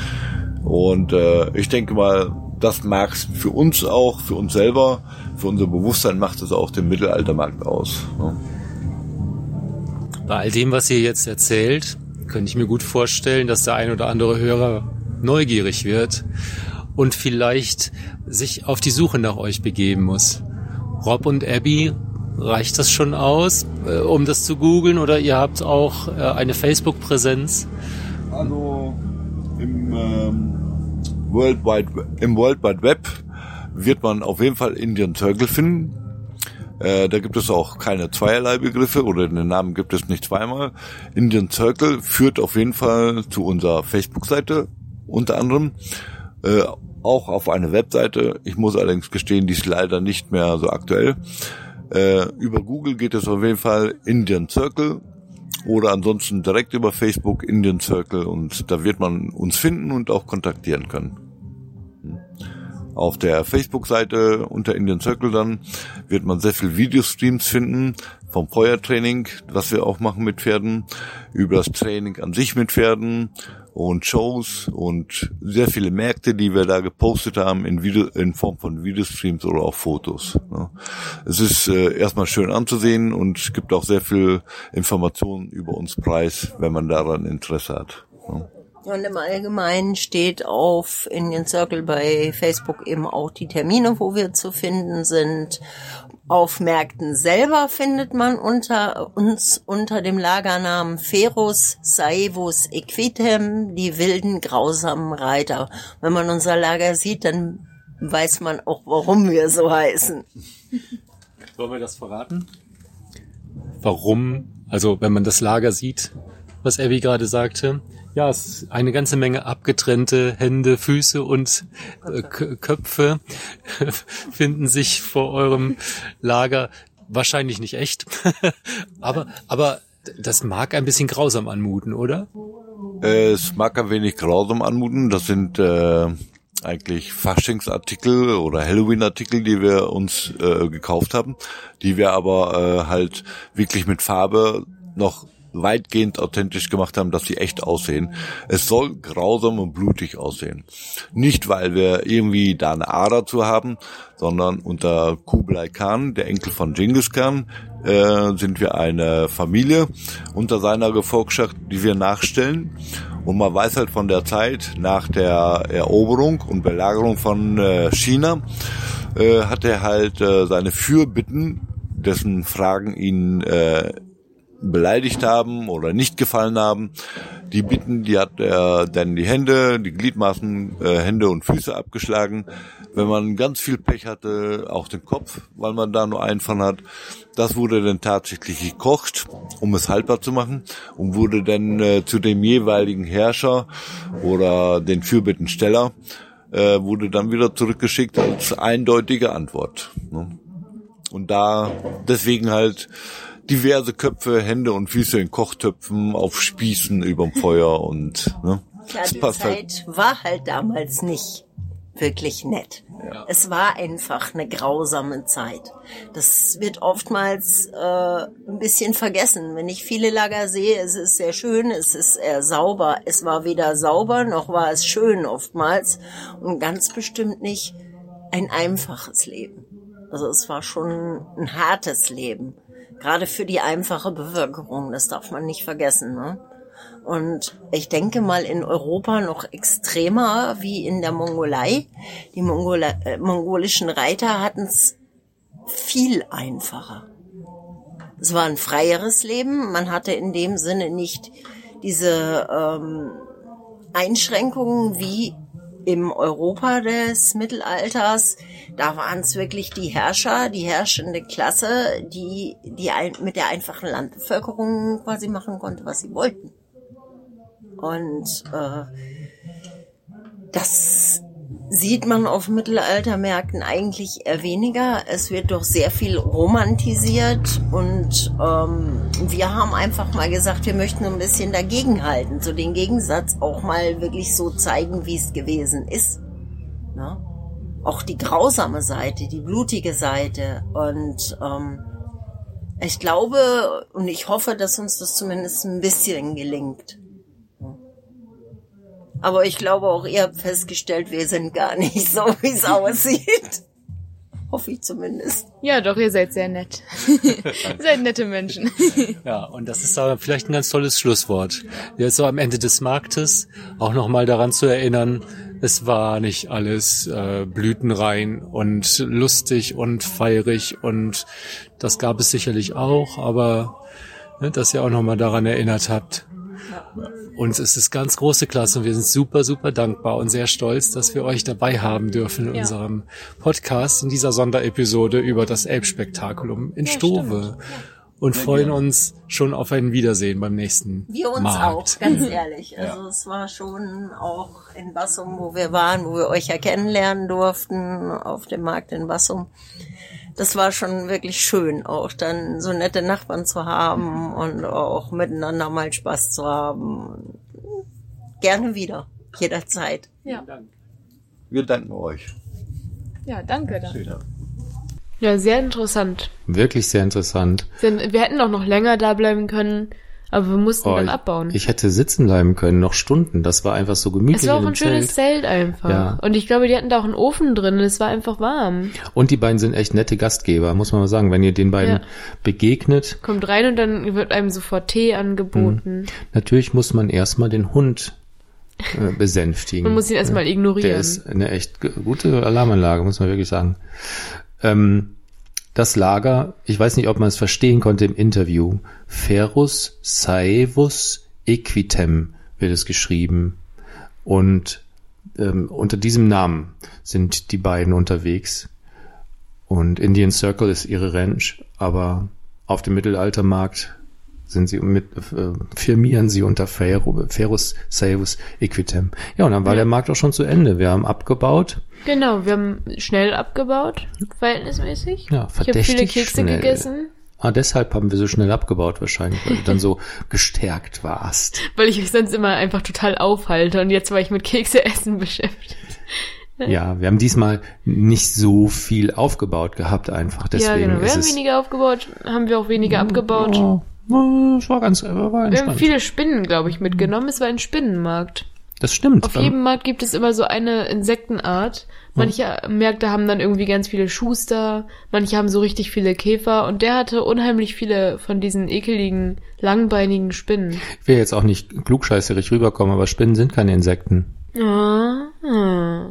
Und äh, ich denke mal, das mag für uns auch, für uns selber, für unser Bewusstsein macht es auch den Mittelaltermarkt aus. Ne? Bei all dem, was ihr jetzt erzählt, könnte ich mir gut vorstellen, dass der ein oder andere Hörer neugierig wird und vielleicht sich auf die Suche nach euch begeben muss. Rob und Abby, reicht das schon aus, äh, um das zu googeln oder ihr habt auch äh, eine Facebook-Präsenz? Also im, ähm, World Wide, im World Wide Web wird man auf jeden Fall Indian Circle finden. Äh, da gibt es auch keine zweierlei Begriffe oder den Namen gibt es nicht zweimal. Indian Circle führt auf jeden Fall zu unserer Facebook-Seite unter anderem. Äh, auch auf eine Webseite. Ich muss allerdings gestehen, die ist leider nicht mehr so aktuell. Äh, über Google geht es auf jeden Fall Indian Circle oder ansonsten direkt über Facebook Indian Circle und da wird man uns finden und auch kontaktieren können. Auf der Facebook-Seite unter Indian Circle dann wird man sehr viel Videostreams finden vom Feuertraining, was wir auch machen mit Pferden, über das Training an sich mit Pferden und Shows und sehr viele Märkte, die wir da gepostet haben in, Video, in Form von Videostreams oder auch Fotos. ne. Es ist äh, erstmal schön anzusehen und gibt auch sehr viel Informationen über uns preis, wenn man daran Interesse hat. ne. Und im Allgemeinen steht auf Indian Circle bei Facebook eben auch die Termine, wo wir zu finden sind. Auf Märkten selber findet man unter uns unter dem Lagernamen Ferus Saevus Equitem die wilden grausamen Reiter. Wenn man unser Lager sieht, dann weiß man auch, warum wir so heißen. Wollen wir das verraten? Warum? Also wenn man das Lager sieht, was Abby gerade sagte. Ja, es ist eine ganze Menge abgetrennte Hände, Füße und äh, Köpfe finden sich vor eurem Lager. Wahrscheinlich nicht echt, aber aber das mag ein bisschen grausam anmuten, oder? Es mag ein wenig grausam anmuten. Das sind äh, eigentlich Faschingsartikel oder Halloween-Artikel, die wir uns äh, gekauft haben, die wir aber äh, halt wirklich mit Farbe noch weitgehend authentisch gemacht haben, dass sie echt aussehen. Es soll grausam und blutig aussehen. Nicht, weil wir irgendwie da eine Ader zu haben, sondern unter Kublai Khan, der Enkel von Genghis Khan, äh, sind wir eine Familie unter seiner Gefolgschaft, die wir nachstellen. Und man weiß halt von der Zeit nach der Eroberung und Belagerung von äh, China, äh, hat er halt äh, seine Fürbitten, dessen Fragen ihn äh, beleidigt haben oder nicht gefallen haben. Die Bitten, die hat er dann die Hände, die Gliedmaßen, äh, Hände und Füße abgeschlagen, Wenn man ganz viel Pech hatte, auch den Kopf, weil man da nur einen von hat. Das wurde dann tatsächlich gekocht, um es haltbar zu machen und wurde dann äh, zu dem jeweiligen Herrscher oder den Fürbittensteller äh, wurde dann wieder zurückgeschickt als eindeutige Antwort. Ne? Und da deswegen halt diverse Köpfe, Hände und Füße in Kochtöpfen, auf Spießen überm Feuer und ne? Das die passt Zeit halt. war halt damals nicht wirklich nett. Es war einfach eine grausame Zeit. Das wird oftmals äh, ein bisschen vergessen. Wenn ich viele Lager sehe, es ist sehr schön, es ist eher sauber. Es war weder sauber noch war es schön oftmals und ganz bestimmt nicht ein einfaches Leben. Also es war schon ein hartes Leben. Gerade für die einfache Bevölkerung, das darf man nicht vergessen. Ne? Und ich denke mal in Europa noch extremer wie in der Mongolei. Die Mongola äh, mongolischen Reiter hatten es viel einfacher. Es war ein freieres Leben. Man hatte in dem Sinne nicht diese ähm, Einschränkungen wie im Europa des Mittelalters. Da waren es wirklich die Herrscher, die herrschende Klasse, die, die ein, mit der einfachen Landbevölkerung quasi machen konnte, was sie wollten. Und äh, das sieht man auf Mittelaltermärkten eigentlich eher weniger. Es wird doch sehr viel romantisiert und ähm, wir haben einfach mal gesagt, wir möchten ein bisschen dagegenhalten, so den Gegensatz auch mal wirklich so zeigen, wie es gewesen ist. Ne? Auch die grausame Seite, die blutige Seite und ähm, ich glaube und ich hoffe, dass uns das zumindest ein bisschen gelingt. Aber ich glaube auch, ihr habt festgestellt, wir sind gar nicht so, wie es aussieht. Hoffe ich zumindest. Ja, doch, ihr seid sehr nett. ihr seid nette Menschen. Ja, und das ist aber vielleicht ein ganz tolles Schlusswort. Jetzt so am Ende des Marktes auch nochmal daran zu erinnern, es war nicht alles äh, blütenrein und lustig und feirig und das gab es sicherlich auch, aber ne, dass ihr auch nochmal daran erinnert habt. Uns ist es ganz große Klasse und wir sind super, super dankbar und sehr stolz, dass wir euch dabei haben dürfen in Ja. unserem Podcast, in dieser Sonderepisode über das Elbspektakulum in Ja, Stove. Und Sehr freuen gerne. uns schon auf ein Wiedersehen beim nächsten Wir uns Markt. auch, ganz ehrlich. Also es war schon auch in Bassum, wo wir waren, wo wir euch ja kennenlernen durften, auf dem Markt in Bassum. Das war schon wirklich schön, auch dann so nette Nachbarn zu haben und auch miteinander mal Spaß zu haben. Gerne wieder, jederzeit. Ja. Wir danken euch. Ja, danke. Dann. Ja, sehr interessant. Wirklich sehr interessant. Denn Wir hätten auch noch länger da bleiben können, aber wir mussten Oh, dann ich- abbauen. Ich hätte sitzen bleiben können, noch Stunden. Das war einfach so gemütlich es war auch in ein schönes Zelt. Einfach. Ja. Und ich glaube, die hatten da auch einen Ofen drin und es war einfach warm. Und die beiden sind echt nette Gastgeber, muss man mal sagen. Wenn ihr den beiden Ja. begegnet, Kommt rein und dann wird einem sofort Tee angeboten. natürlich muss man erstmal den Hund äh, besänftigen. Man muss ihn erstmal ignorieren. Der ist eine echt gute Alarmanlage, muss man wirklich sagen. Ähm, das Lager, ich weiß nicht, ob man es verstehen konnte im Interview. Ferus Saevus Equitem wird es geschrieben. Und ähm, unter diesem Namen sind die beiden unterwegs. Und Indian Circle ist ihre Ranch, aber auf dem Mittelaltermarkt sind sie mit, äh, firmieren sie unter Fer- Ferus Saevus Equitem. Ja, und dann war Ja. der Markt auch schon zu Ende. Wir haben abgebaut. Genau, wir haben schnell abgebaut, verhältnismäßig. Ja, ich habe viele verdächtig Kekse schnell. gegessen, Ah, deshalb haben wir so schnell abgebaut wahrscheinlich, weil du dann so gestärkt warst. weil ich mich sonst immer einfach total aufhalte und jetzt war ich mit Kekse essen beschäftigt. Ja, wir haben diesmal nicht so viel aufgebaut gehabt einfach. Deswegen ja, genau. Wir ist haben es. weniger aufgebaut, haben wir auch weniger abgebaut. Es war ganz, war Wir haben entspannt. viele Spinnen, glaube ich, mitgenommen. Es war ein Spinnenmarkt. Das stimmt. Auf jedem Markt gibt es immer so eine Insektenart. Manche Märkte haben dann irgendwie ganz viele Schuster, manche haben so richtig viele Käfer und der hatte unheimlich viele von diesen ekeligen, langbeinigen Spinnen. Ich will jetzt auch nicht klugscheißerig rüberkommen, aber Spinnen sind keine Insekten. Ah.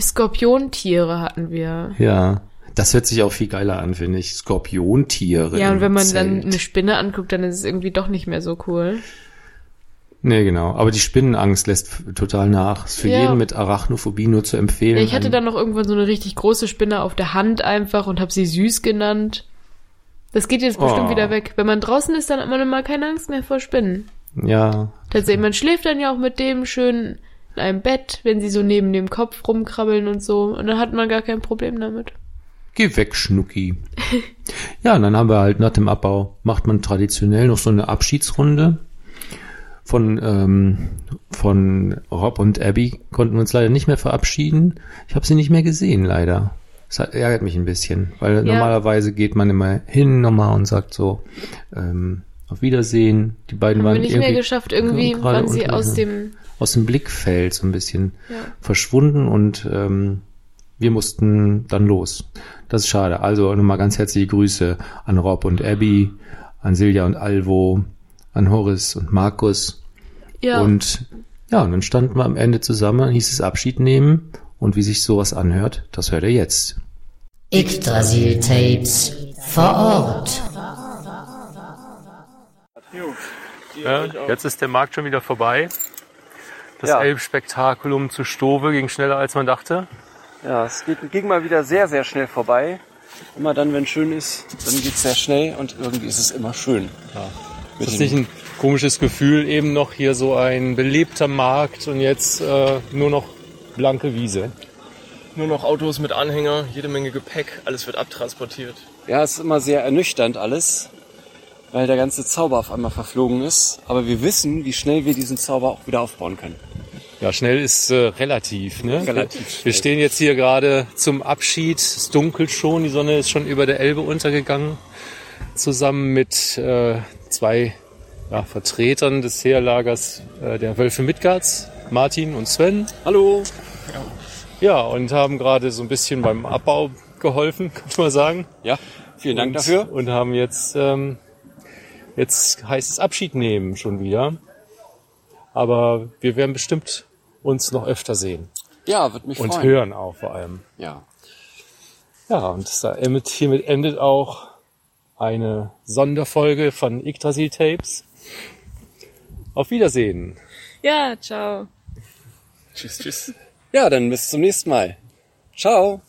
Skorpiontiere hatten wir. Ja. Das hört sich auch viel geiler an, finde ich. Skorpiontiere. Ja, und wenn man Zelt. dann eine Spinne anguckt, dann ist es irgendwie doch nicht mehr so cool. Nee, genau. Aber die Spinnenangst lässt total nach. Ist für Ja. jeden mit Arachnophobie nur zu empfehlen. Ja, ich hatte dann noch irgendwann so eine richtig große Spinne auf der Hand einfach und habe sie süß genannt. Das geht jetzt bestimmt Oh. wieder weg. Wenn man draußen ist, dann hat man immer keine Angst mehr vor Spinnen. Ja, Tatsächlich, man schläft dann ja auch mit dem schön in einem Bett, wenn sie so neben dem Kopf rumkrabbeln und so. Und dann hat man gar kein Problem damit. Geh weg, Schnucki. ja, und dann haben wir halt nach dem Abbau, macht man traditionell noch so eine Abschiedsrunde. Von, ähm, von Rob und Abby konnten wir uns leider nicht mehr verabschieden. Ich habe sie nicht mehr gesehen, leider. Das hat- ärgert mich ein bisschen, weil Ja. normalerweise geht man immer hin nochmal und sagt so, ähm, auf Wiedersehen. Die beiden Haben waren wir nicht mehr irgendwie geschafft. Irgendwie waren sie aus dem... aus dem Blickfeld so ein bisschen Ja. verschwunden und ähm, wir mussten dann los. Das ist schade. Also nochmal ganz herzliche Grüße an Rob und Abby, an Silja und Alvo, an Horace und Markus. Ja. Und ja, und dann standen wir am Ende zusammen, hieß es Abschied nehmen und wie sich sowas anhört, das hört ihr jetzt. Yggdrasil-Tapes vor Ort. Ja, jetzt ist der Markt schon wieder vorbei. Das Ja. Elbspektakulum zu Stove ging schneller als man dachte. Ja, es geht, ging mal wieder sehr, sehr schnell vorbei. Immer dann, wenn schön ist, dann geht's sehr schnell und irgendwie ist es immer schön. Ja. Ist das nicht ein komisches Gefühl, eben noch hier so ein belebter Markt und jetzt äh, nur noch blanke Wiese? Nur noch Autos mit Anhänger, jede Menge Gepäck, alles wird abtransportiert. Ja, es ist immer sehr ernüchternd alles, weil der ganze Zauber auf einmal verflogen ist. Aber wir wissen, wie schnell wir diesen Zauber auch wieder aufbauen können. Ja, schnell ist äh, relativ. Ne? Relativ Wir schnell. stehen jetzt hier gerade zum Abschied. Es dunkelt schon, die Sonne ist schon über der Elbe untergegangen. Zusammen mit äh, zwei ja, Vertretern des Heerlagers äh, der Wölfe Midgards, Martin und Sven. Hallo. Ja, und haben gerade so ein bisschen beim Abbau geholfen, könnte man sagen. Ja, vielen Dank und, dafür. Und haben jetzt, ähm, jetzt heißt es Abschied nehmen schon wieder. Aber wir werden bestimmt uns noch öfter sehen. Ja, wird mich Und freuen. hören auch vor allem. Ja. Ja, und endet, hiermit endet auch eine Sonderfolge von Yggdrasil Tapes. Auf Wiedersehen. Ja, ciao. Tschüss, tschüss. Ja, dann bis zum nächsten Mal. Ciao.